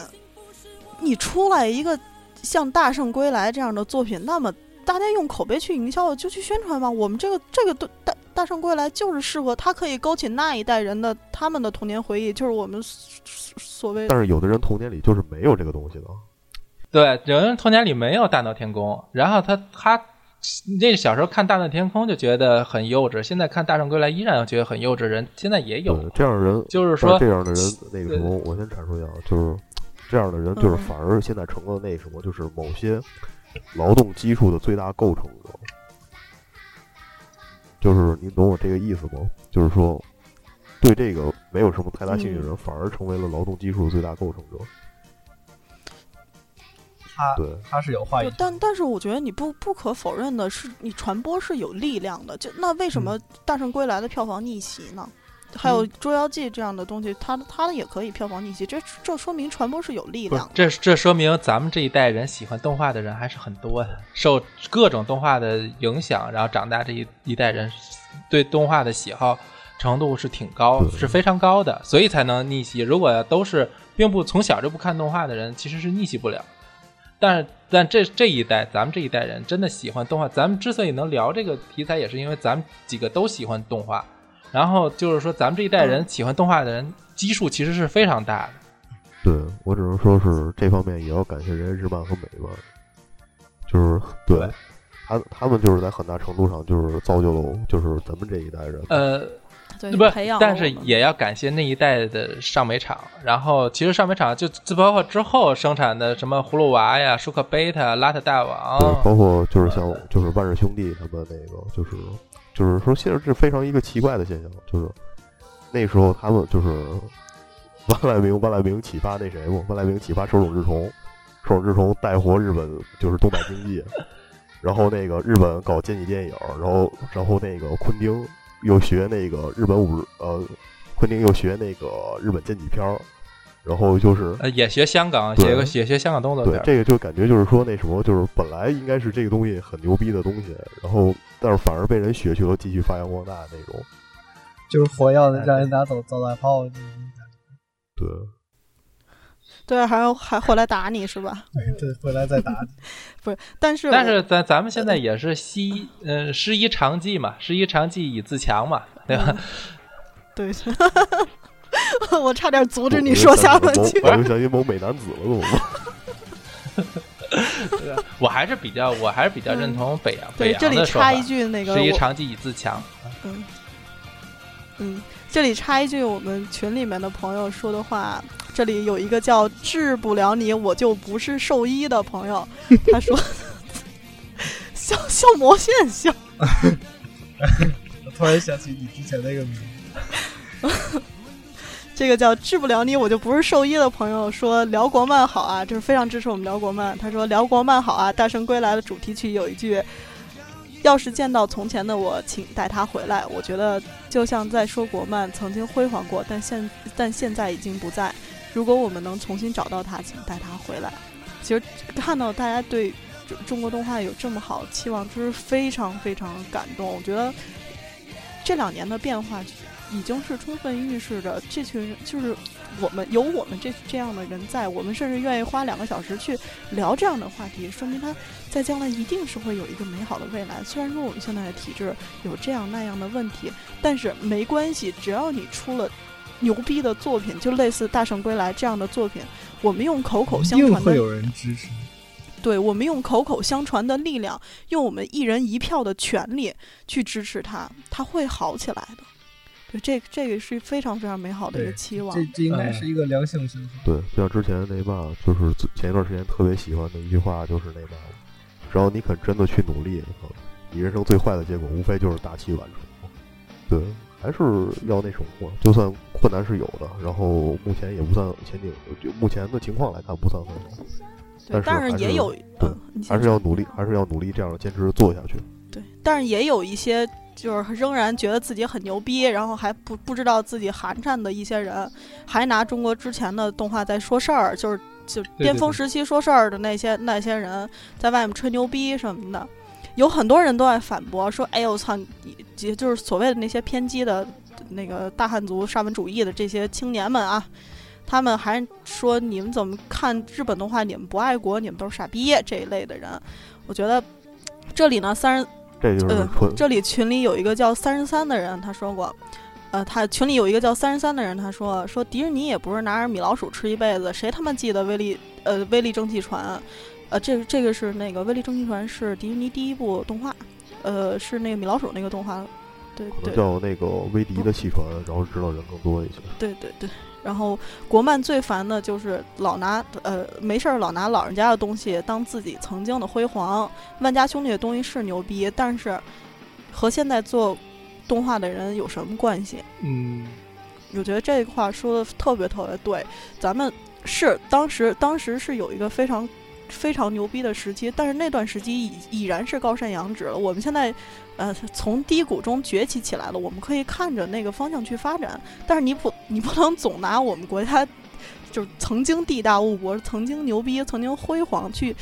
你出来一个像《大圣归来》这样的作品，那么大家用口碑去营销，就去宣传吧。我们这个这个都大《大圣归来》就是适合，它可以勾起那一代人的他们的童年回忆，就是我们所所谓但是有的人童年里就是没有这个东西的。对，有的人童年里没有大闹天宫，然后他他那小时候看大闹天宫就觉得很幼稚，现在看大圣归来依然觉得很幼稚，人现在也有，。这样的人，就是说这样的人，那个什么，我先阐述一下，就是这样的人，就是嗯反而现在成了那什么，就是某些劳动基数的最大构成者。就是你懂我这个意思吗？就是说，对这个没有什么太大兴趣的人，反而成为了劳动基数的最大构成者。他对，他是有话语权，但但是我觉得你不不可否认的是，你传播是有力量的。就那为什么《大圣归来》的票房逆袭呢？还有《捉妖记》这样的东西，它它也可以票房逆袭，这这说明传播是有力量的。这这说明咱们这一代人喜欢动画的人还是很多的，受各种动画的影响，然后长大这一一代人对动画的喜好程度是挺高，是非常高的，所以才能逆袭。如果都是并不从小就不看动画的人，其实是逆袭不了。但是，但这这一代，咱们这一代人真的喜欢动画。咱们之所以能聊这个题材，也是因为咱们几个都喜欢动画。然后就是说，咱们这一代人喜欢动画的人基数其实是非常大的。对我只能说是这方面也要感谢人家日漫和美漫，就是对对他他们就是在很大程度上就是造就了就是咱们这一代人，呃，对，不培养，但是也要感谢那一代的上美厂。然后其实上美厂就就包括之后生产的什么葫芦娃呀、舒克贝塔、邋遢大王，对，包括就是像就是万氏兄弟他们那个就是就是说现在是非常一个奇怪的现象，就是那时候他们就是 万籁鸣万籁鸣启发那谁嘛，万籁鸣启发手冢治虫，手冢治虫带活日本就是东北经济，然后那个日本搞简体电影，然后然后那个昆汀又学那个日本武呃，昆汀又学那个日本简体片儿，然后就是呃，也学香港，对学个也学香港动作片，。对这个就感觉就是说那什么，就是本来应该是这个东西很牛逼的东西，然后但是反而被人学去了，继续发扬光大那种。就是火药让人拿走造大炮，对，对，还要还回来打你是吧？对，回来再打你。但是但是咱咱们现在也是西呃师夷长技嘛，师夷长技以自强嘛，对吧？对，我差点阻止你说下半句。我就想起某美男子了，怎么办？我还是比较我还是比较认同北洋北对，洋这里的说法插一，句，那个我师夷长技以自强。嗯嗯，这里插一句，我们群里面的朋友说的话，这里有一个叫“治不了你，我就不是兽医”的朋友，他说消消磨现象。我突然想起你之前那个名字，这个叫“治不了你，我就不是兽医”的朋友说辽国漫好啊，就是非常支持我们辽国漫。他说辽国漫好啊，《大圣归来》的主题曲有一句。要是见到从前的我，请带他回来。我觉得就像在说国漫曾经辉煌过，但现 但现在已经不在。如果我们能重新找到他，请带他回来。其实看到大家对中中国动画有这么好期望，就是非常非常感动。我觉得这两年的变化已经是充分预示着这群人就是我们有我们这这样的人在，我们甚至愿意花两个小时去聊这样的话题，说明他在将来一定是会有一个美好的未来。虽然说我们现在的体制有这样那样的问题，但是没关系，只要你出了牛逼的作品，就类似《大圣归来》这样的作品，我们用口口相传的会有人支持。对我们用口口相传的力量，用我们一人一票的权利去支持他，他会好起来的。对，这这个是非常非常美好的一个期望。这这应该是一个良性循环。对，就像之前那嘛，就是前一段时间特别喜欢的一句话，就是那嘛，只要你肯真的去努力，啊你人生最坏的结果无非就是大器晚成。对，还是要那什么嘛，就算困难是有的，然后目前也不算前景，就目前的情况来看不算很好，对，但是也有，对还是要努力，还是要努力这样坚持做下去。对，但是也有一些就是仍然觉得自己很牛逼，然后还不不知道自己寒碜的一些人，还拿中国之前的动画在说事儿，就是就巅峰时期说事儿的那些那些人，在外面吹牛逼什么的，有很多人都在反驳说：“哎呦我操，你也就是所谓的那些偏激的那个大汉族沙文主义的这些青年们啊。”他们还说你们怎么看日本动画？你们不爱国，你们都是傻逼这一类的人。我觉得这里呢，三十这就是呃，这里群里有一个叫三十三的人，他说过，呃，他群里有一个叫三十三的人，他说说迪士尼也不是拿着米老鼠吃一辈子，谁他妈记得威力呃威力蒸汽船？呃，这个这个是那个威力蒸汽船是迪士尼第一部动画，呃，是那个米老鼠那个动画，对可能对叫那个威迪的汽船，然后知道人更多一些。对对对。然后国漫最烦的就是老拿呃没事儿老拿老人家的东西当自己曾经的辉煌。万家兄弟的东西是牛逼，但是和现在做动画的人有什么关系？嗯，我觉得这个话说的特别特别对。咱们是当时当时是有一个非常非常牛逼的时期，但是那段时期已已然是高山仰止了。我们现在呃从低谷中崛起起来了，我们可以看着那个方向去发展。但是你不你不能总拿我们国家就是曾经地大物博、曾经牛逼、曾经辉煌去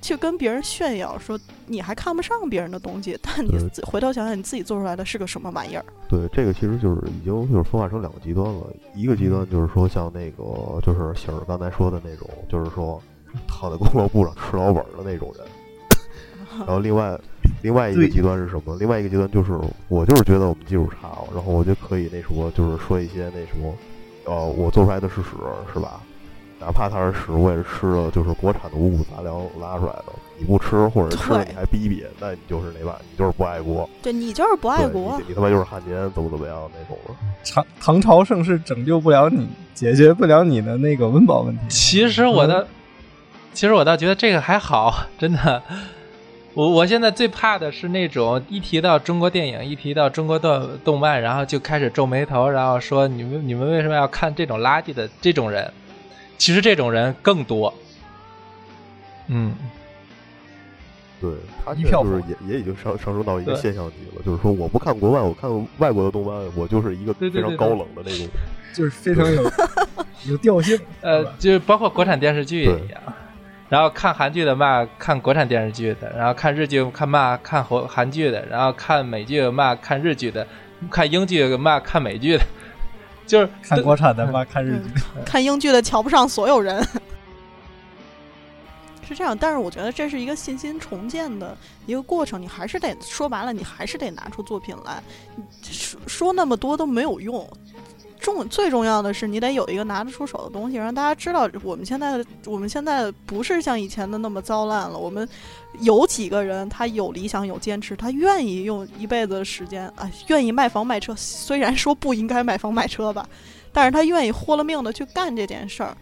去跟别人炫耀说你还看不上别人的东西，但你回头想想你自己做出来的是个什么玩意儿？对，这个其实就是已经就是分化成两个极端了。一个极端就是说像那个就是喜儿刚才说的那种，就是说躺在工作簿上吃老本儿的那种人。然后另外另外一个极端是什么？另外一个极端就是我就是觉得我们技术差，然后我就可以那什么，就是说一些那什么，呃，我做出来的是屎，是吧？哪怕它是屎，我也是吃了就是国产的五谷杂粮拉出来的。你不吃或者吃了你还逼逼，那你就是那把，你就是不爱国。对你就是不爱国你，你他妈就是汉奸，怎么怎么样那种的。唐唐朝盛世拯救不了你，解决不了你的那个温饱问题。其实我倒，其实我倒觉得这个还好，真的。我我现在最怕的是那种一提到中国电影，一提到中国动动漫，然后就开始皱眉头，然后说你们你们为什么要看这种垃圾的这种人？其实这种人更多。嗯，对他一票就是也也已经上上升到一个现象级了，就是说我不看国外，我看外国的动漫，我就是一个非常高冷的那种。就是非常有 有调性。呃，就包括国产电视剧也一样。然后看韩剧的骂看国产电视剧的，然后看日剧看骂看韩韩剧的，然后看美剧骂看日剧的，看英剧骂看美剧的，就是看国产的骂，看日剧的。看英剧的 瞧不上所有人，是这样。但是我觉得这是一个信心重建的一个过程，你还是得说白了，你还是得拿出作品来。说说那么多都没有用。重最重要的是，你得有一个拿得出手的东西，让大家知道我们现在的我们现在不是像以前的那么糟烂了。我们有几个人，他有理想、有坚持，他愿意用一辈子的时间啊，愿意卖房卖车。虽然说不应该卖房卖车吧，但是他愿意豁了命的去干这件事儿，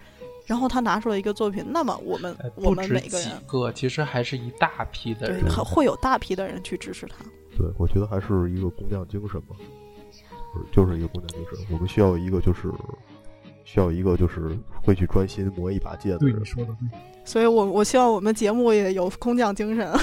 然后他拿出了一个作品，那么我们呃我们每个人个，其实还是一大批的人。很会有大批的人去支持他。对，我觉得还是一个工匠精神吧，就是就是一个工匠精神。我们需要一个就是需要一个就是会去专心磨一把剑的对，人你。说的对。所以我我希望我们节目也有工匠精神。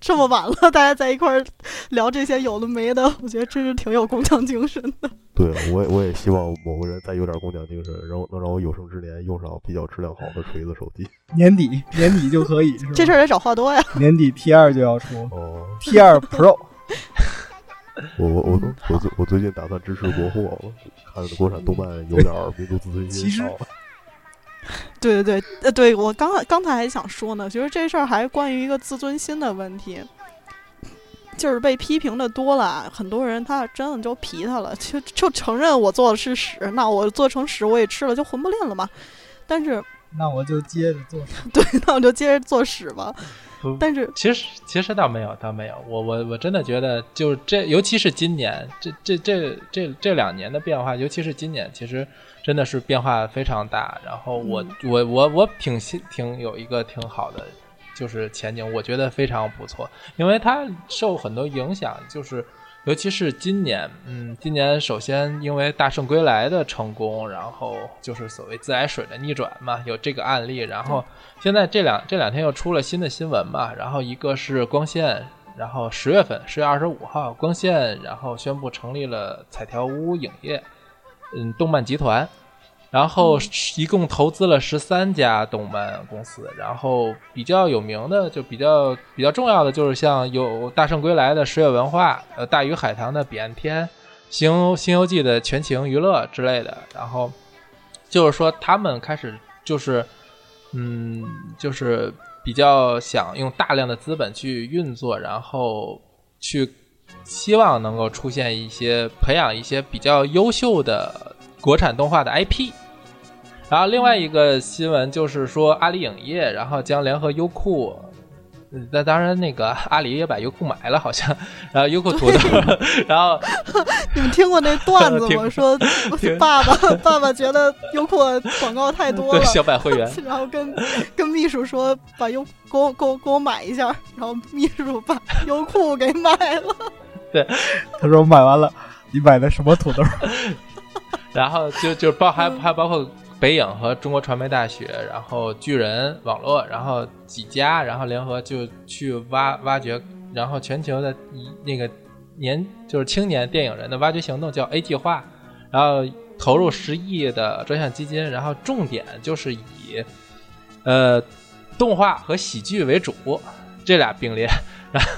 这么晚了，大家在一块儿聊这些有的没的，我觉得真是挺有工匠精神的。对，我也我也希望某个人再有点工匠精神，然后能让我有生之年用上比较质量好的锤子手机。年底年底就可以，是吧这事儿得找话多呀。年底 T 二就要出哦，T 二 Pro，我我我都我最我最近打算支持国货了，看国产动漫有点儿民族自尊心。对对对，呃，对我刚刚才还想说呢，其实这事儿还关于一个自尊心的问题，就是被批评的多了，很多人他真的就皮他了，就就承认我做的是屎，那我做成屎我也吃了，就混不吝了嘛。但是那我就接着做。对，那我就接着做屎吧不。但是其实其实倒没有，倒没有。我我我真的觉得，就是这，尤其是今年，这这这这这两年的变化，尤其是今年，其实真的是变化非常大。然后我、嗯我我我挺希挺有一个挺好的，就是前景，我觉得非常不错，因为它受很多影响，就是。尤其是今年，嗯，今年首先因为《大圣归来》的成功，然后就是所谓自来水的逆转嘛，有这个案例，然后现在这两这两天又出了新的新闻嘛，然后一个是光线，然后十月份十月二十五号光线，然后宣布成立了彩条屋影业，嗯，动漫集团，然后一共投资了十三家动漫公司，然后比较有名的就比较比较重要的就是像有《大圣归来》的十月文化，呃，大鱼海棠的彼岸天，《新游新游记》的全情娱乐之类的，然后就是说他们开始就是。嗯，就是比较想用大量的资本去运作，然后去希望能够出现一些培养一些比较优秀的国产动画的 IP。然后另外一个新闻就是说，阿里影业然后将联合优酷。嗯那当然，那个阿里也把优酷买了，好像，然后优酷土豆，然后 你们听过那段子吗？说爸爸爸爸觉得优酷广告太多对了，小百会员，然后跟跟秘书说把优给我给我给我买一下，然后秘书把优酷给买了。对他说买完了，你买的什么土豆？然后就就包还还包括北影和中国传媒大学，然后巨人网络，然后几家，然后联合就去挖挖掘，然后全球的一那个年就是青年电影人的挖掘行动叫 A 计划，然后投入十亿的专项基金，然后重点就是以呃动画和喜剧为主，这俩并列。然 后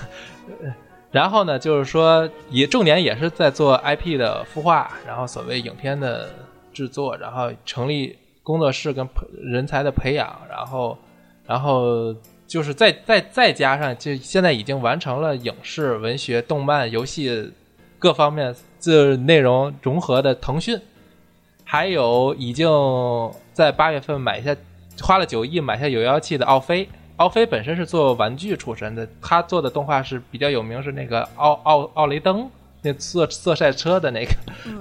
然后呢，就是说也重点也是在做 IP 的孵化，然后所谓影片的制作，然后成立工作室跟人才的培养，然后然后就是再再再加上，就现在已经完成了影视、文学、动漫、游戏各方面这内容融合的腾讯，还有已经在八月份买下花了九亿买下有妖气的奥飞。奥飞本身是做玩具出身的，他做的动画是比较有名，是那个奥奥奥雷登那色色赛车的 那个、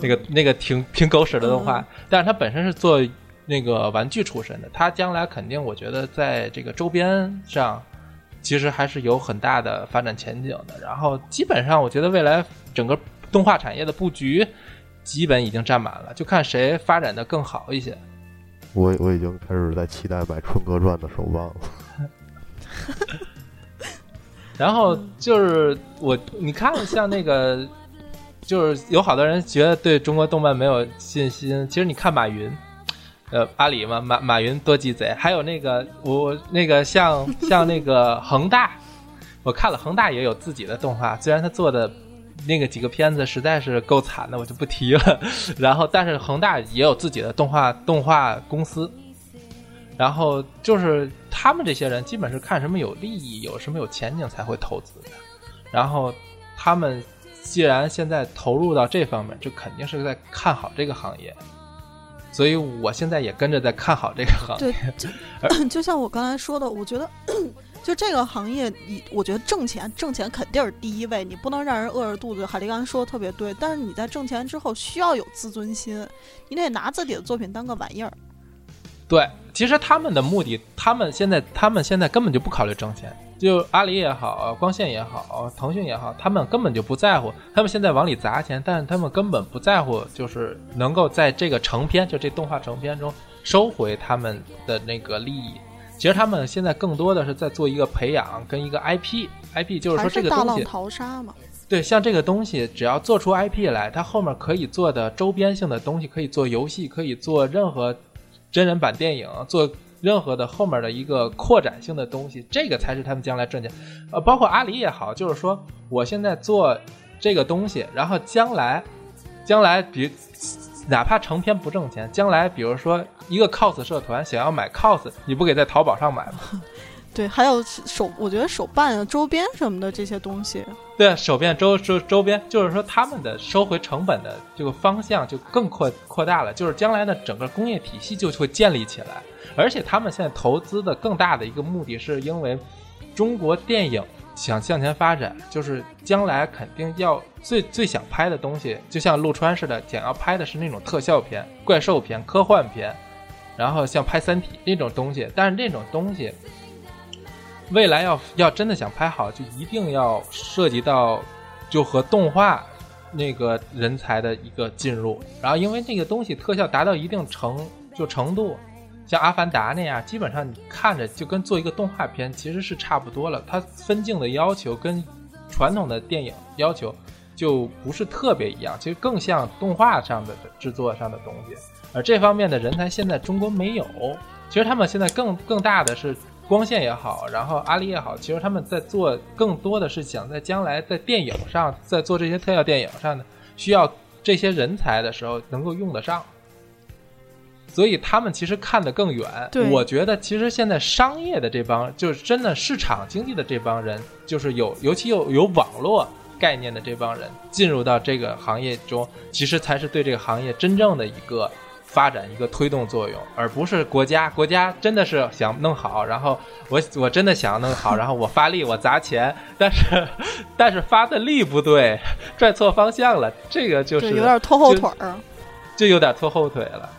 那个那个挺挺狗屎的动画，但是他本身是做那个玩具出身的，他将来肯定我觉得在这个周边上其实还是有很大的发展前景的。然后基本上我觉得未来整个动画产业的布局基本已经占满了，就看谁发展的更好一些。我我已经开始在期待买《春哥传》的手办了。然后就是我，你看像那个，就是有好多人觉得对中国动漫没有信心。其实你看马云，呃，阿里嘛，马马云多鸡贼。还有那个我那个像 像那个恒大，我看了恒大也有自己的动画，虽然他做的那个几个片子实在是够惨的，我就不提了。然后，但是恒大也有自己的动画动画公司。然后就是他们这些人，基本是看什么有利益、有什么有前景才会投资的。然后他们既然现在投入到这方面，就肯定是在看好这个行业。所以我现在也跟着在看好这个行业。对，就就像我刚才说的，我觉得 就这个行业，你我觉得挣钱挣钱肯定是第一位，你不能让人饿着肚子。海丽刚才说的特别对，但是你在挣钱之后需要有自尊心，你得拿自己的作品当个玩意儿。对，其实他们的目的，他们现在他们现在根本就不考虑挣钱，就阿里也好，光线也好，腾讯也好，他们根本就不在乎，他们现在往里砸钱，但是他们根本不在乎，就是能够在这个成片，就这动画成片中收回他们的那个利益。其实他们现在更多的是在做一个培养跟一个 IP，IP 就是说这个大浪东西，淘沙嘛。对，像这个东西，只要做出 IP 来，它后面可以做的周边性的东西，可以做游戏，可以做任何真人版电影，做任何的后面的一个扩展性的东西，这个才是他们将来赚钱。呃，包括阿里也好，就是说我现在做这个东西，然后将来，将来比哪怕成片不挣钱，将来比如说一个 cos 社团想要买 cos，你不给在淘宝上买吗？对，还有手，我觉得手办、周边什么的这些东西，对，手边周周周边，就是说他们的收回成本的这个方向就更扩扩大了，就是将来的整个工业体系就会建立起来，而且他们现在投资的更大的一个目的是因为中国电影想向前发展，就是将来肯定要最最想拍的东西，就像陆川似的，想要拍的是那种特效片、怪兽片、科幻片，然后像拍《三体》那种东西，但是这种东西。未来要要真的想拍好，就一定要涉及到就和动画那个人才的一个进入，然后因为这个东西特效达到一定程就程度，像《阿凡达》那样，基本上你看着就跟做一个动画片其实是差不多了。它分镜的要求跟传统的电影要求就不是特别一样，其实更像动画上的制作上的东西。而这方面的人才现在中国没有，其实他们现在更更大的是。光线也好，然后阿里也好，其实他们在做更多的是想在将来在电影上，在做这些特效电影上呢，需要这些人才的时候能够用得上，所以他们其实看得更远。我觉得其实现在商业的这帮，就是真的市场经济的这帮人，就是有尤其有有网络概念的这帮人进入到这个行业中，其实才是对这个行业真正的一个。发展一个推动作用，而不是国家。国家真的是想弄好，然后我我真的想弄好，然后我发力，我砸钱，但是 但是发的力不对，拽错方向了，这个就是对有点拖后腿儿。就有点拖后腿了。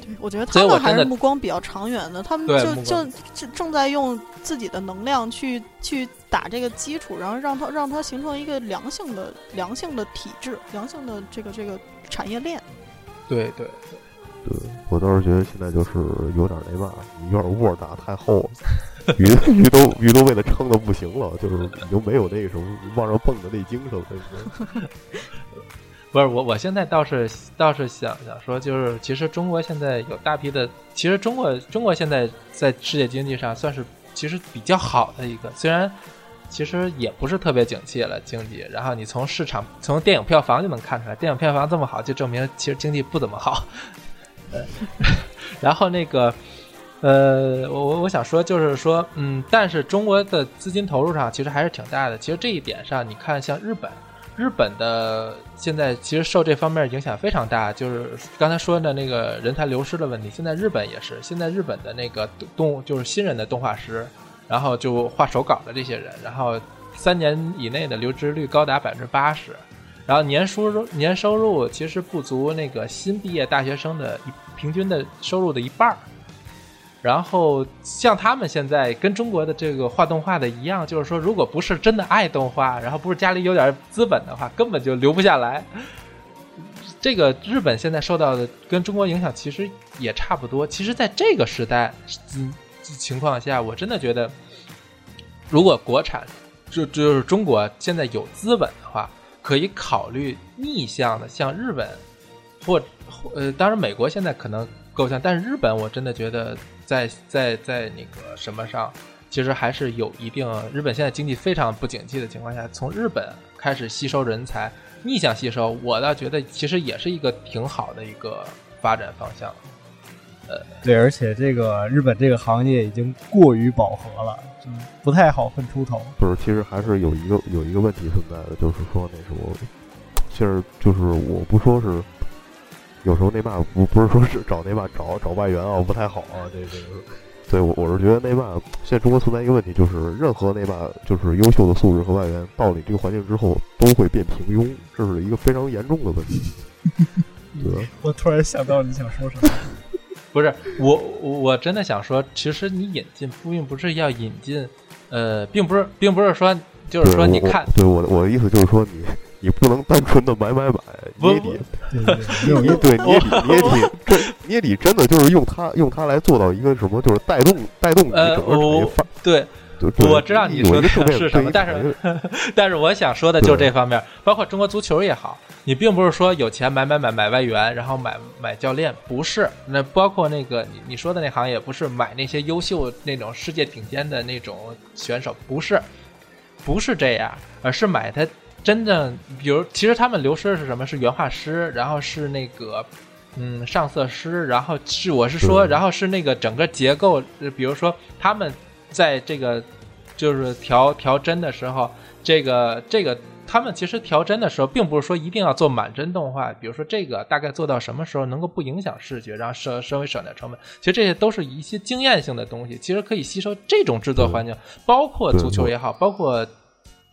对，我觉得他们还是目光比较长远的，他们就就正在用自己的能量去去打这个基础，然后让它让它形成一个良性的良性的体制，良性的这个这个产业链。对对，对对我倒是觉得现在就是有点那嘛，有点窝打太厚了，鱼鱼都鱼都为了撑的不行了，就是已经没有那个什么往上蹦的那精神了。不是我，我现在倒是倒是想想说，就是其实中国现在有大批的，其实中国中国现在在世界经济上算是其实比较好的一个，虽然其实也不是特别景气了经济，然后你从市场从电影票房就能看出来，电影票房这么好，就证明其实经济不怎么好。呃，然后那个。呃，我我我想说，就是说，嗯，但是中国的资金投入上其实还是挺大的。其实这一点上，你看像日本，日本的现在其实受这方面影响非常大，就是刚才说的那个人才流失的问题。现在日本也是，现在日本的那个动就是新人的动画师，然后就画手稿的这些人，然后三年以内的留职率高达百分之八十，然后年收入年收入其实不足那个新毕业大学生的平均的收入的一半儿。然后像他们现在跟中国的这个画动画的一样，就是说，如果不是真的爱动画，然后不是家里有点资本的话，根本就留不下来。这个日本现在受到的跟中国影响其实也差不多。其实，在这个时代，嗯，情况下，我真的觉得，如果国产就就是中国现在有资本的话，可以考虑逆向的像日本或呃，当然美国现在可能够呛，但是日本我真的觉得。在在在那个什么上，其实还是有一定。日本现在经济非常不景气的情况下，从日本开始吸收人才，逆向吸收，我倒觉得其实也是一个挺好的一个发展方向。呃，对，而且这个日本这个行业已经过于饱和了，就不太好混出头。不是，其实还是有一个有一个问题存在的，就是说那什么，其实就是我不说是。有时候内骂不不是说是找内骂找找外援啊不太好啊，这这个，对我我是觉得内骂现在中国存在一个问题，就是任何内骂就是优秀的素质和外援到你这个环境之后都会变平庸，这是一个非常严重的问题。对，我突然想到你想说什么？不是我我真的想说，其实你引进并不是要引进，呃，并不是并不是说就是说你看，对我的我的意思就是说你。你不能单纯的买买买，你也得，你对，你也得，你也得，这你也得真的就是用它，用它来做到一个什么，就是带动带动你整个产业发。对，我知道你说的是什么，但是 但是我想说的就是这方面，包括中国足球也好，你并不是说有钱买买买买外援，然后买买教练，不是。那包括那个你你说的那行业，不是买那些优秀那种世界顶尖的那种选手，不是，不是这样，而是买他。真正，比如，其实他们流失的是什么？是原画师，然后是那个，嗯，上色师，然后是我是说，然后是那个整个结构，比如说他们在这个就是调调帧的时候，这个这个他们其实调帧的时候，并不是说一定要做满帧动画，比如说这个大概做到什么时候能够不影响视觉，然后稍稍微省点成本，其实这些都是一些经验性的东西，其实可以吸收这种制作环境，包括足球也好，包括。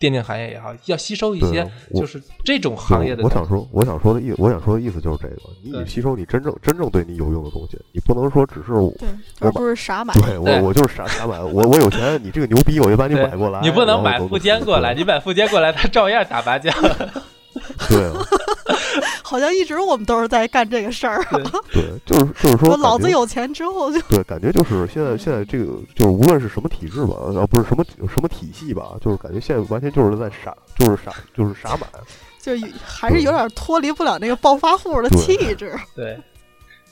电竞行业也好，要吸收一些就是这种行业的。我想说，我想说的意，我想说的意思就是这个：你得吸收你真正真正对你有用的东西，你不能说只是我，而不是傻买。对我，我就是傻傻买。我我有钱，你这个牛逼，我就把你买过来。你不能买富坚过来，你买富坚过来，他照样打麻将。对，好像一直我们都是在干这个事儿。对，就是就是说，老子有钱之后就对，感觉就是现在现在这个就是无论是什么体制吧，啊不是什么什么体系吧，就是感觉现在完全就是在傻，就是傻，就是傻买，就还是有点脱离不了那个暴发户的气质。对。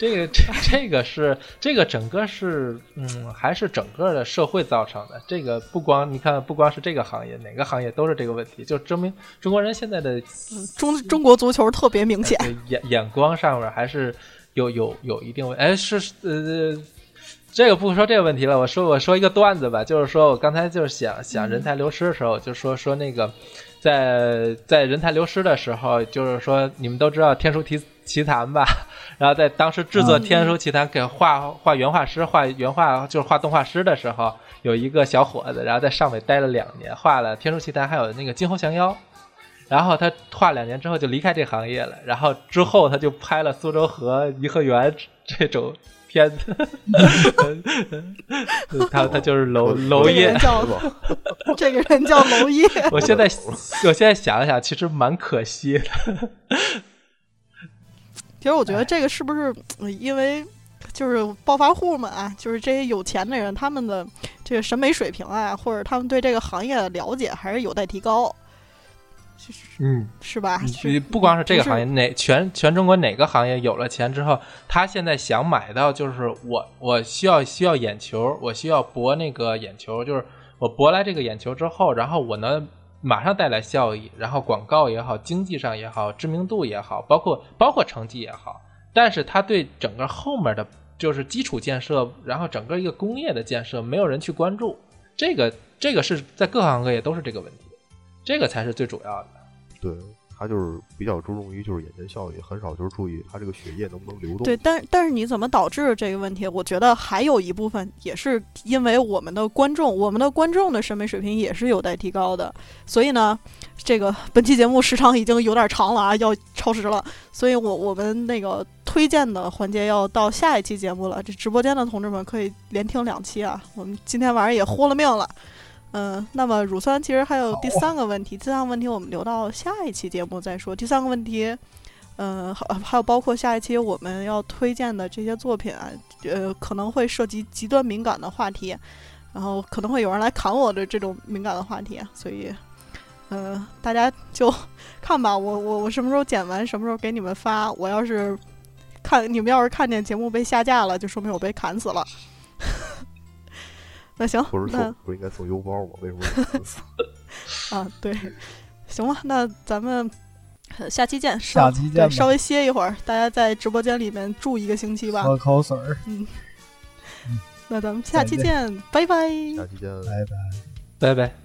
这个这 这个是这个整个是嗯，还是整个的社会造成的。这个不光你看，不光是这个行业，哪个行业都是这个问题，就证明中国人现在的中中国足球特别明显，眼眼光上面还是有有有一定问哎，是呃，这个不说这个问题了，我说我说一个段子吧，就是说我刚才就是想想人才流失的时候，就说说那个在在人才流失的时候，就是说你们都知道《天书奇奇谭》吧？然后在当时制作《天书奇谭》给画画原画师画原画就是画动画师的时候，有一个小伙子，然后在上面待了两年，画了《天书奇谭》还有那个《金猴降妖》，然后他画两年之后就离开这行业了，然后之后他就拍了《苏州河》《颐和园》这种片子，他他就是娄 娄烨，这个人叫娄烨。我现在 我现在想想，其实蛮可惜的。其实我觉得这个是不是因为就是暴发户们啊，就是这些有钱的人，他们的这个审美水平啊，或者他们对这个行业的了解还是有待提高。嗯，是吧？你不光是这个行业，哪全全中国哪个行业有了钱之后，他现在想买到就是我我需要需要眼球，我需要博那个眼球，就是我博来这个眼球之后，然后我能马上带来效益，然后广告也好，经济上也好，知名度也好，包括包括成绩也好，但是他对整个后面的就是基础建设，然后整个一个工业的建设，没有人去关注，这个这个是在各行各业都是这个问题，这个才是最主要的。对，他就是比较注重于就是眼前效益，很少就是注意他这个血液能不能流动。对，但但是你怎么导致这个问题？我觉得还有一部分也是因为我们的观众，我们的观众的审美水平也是有待提高的。所以呢，这个本期节目时长已经有点长了啊，要超时了。所以我我们那个推荐的环节要到下一期节目了。这直播间的同志们可以连听两期啊。我们今天晚上也豁了命了。嗯，那么乳酸其实还有第三个问题，第三个问题我们留到下一期节目再说。第三个问题，嗯，还还有包括下一期我们要推荐的这些作品啊，呃，可能会涉及极端敏感的话题，然后可能会有人来砍我的这种敏感的话题，所以，呃，大家就 看吧，我我我什么时候剪完，什么时候给你们发。我要是看你们要是看见节目被下架了，就说明我被砍死了。那行，那不是说不是应该送邮包吗？为什么不送？啊，对，行吧，那咱们呃下期见，稍下期见稍微歇一会儿，大家在直播间里面住一个星期吧。喝口水儿，那咱们下期见，拜拜。下期见。拜拜。拜拜。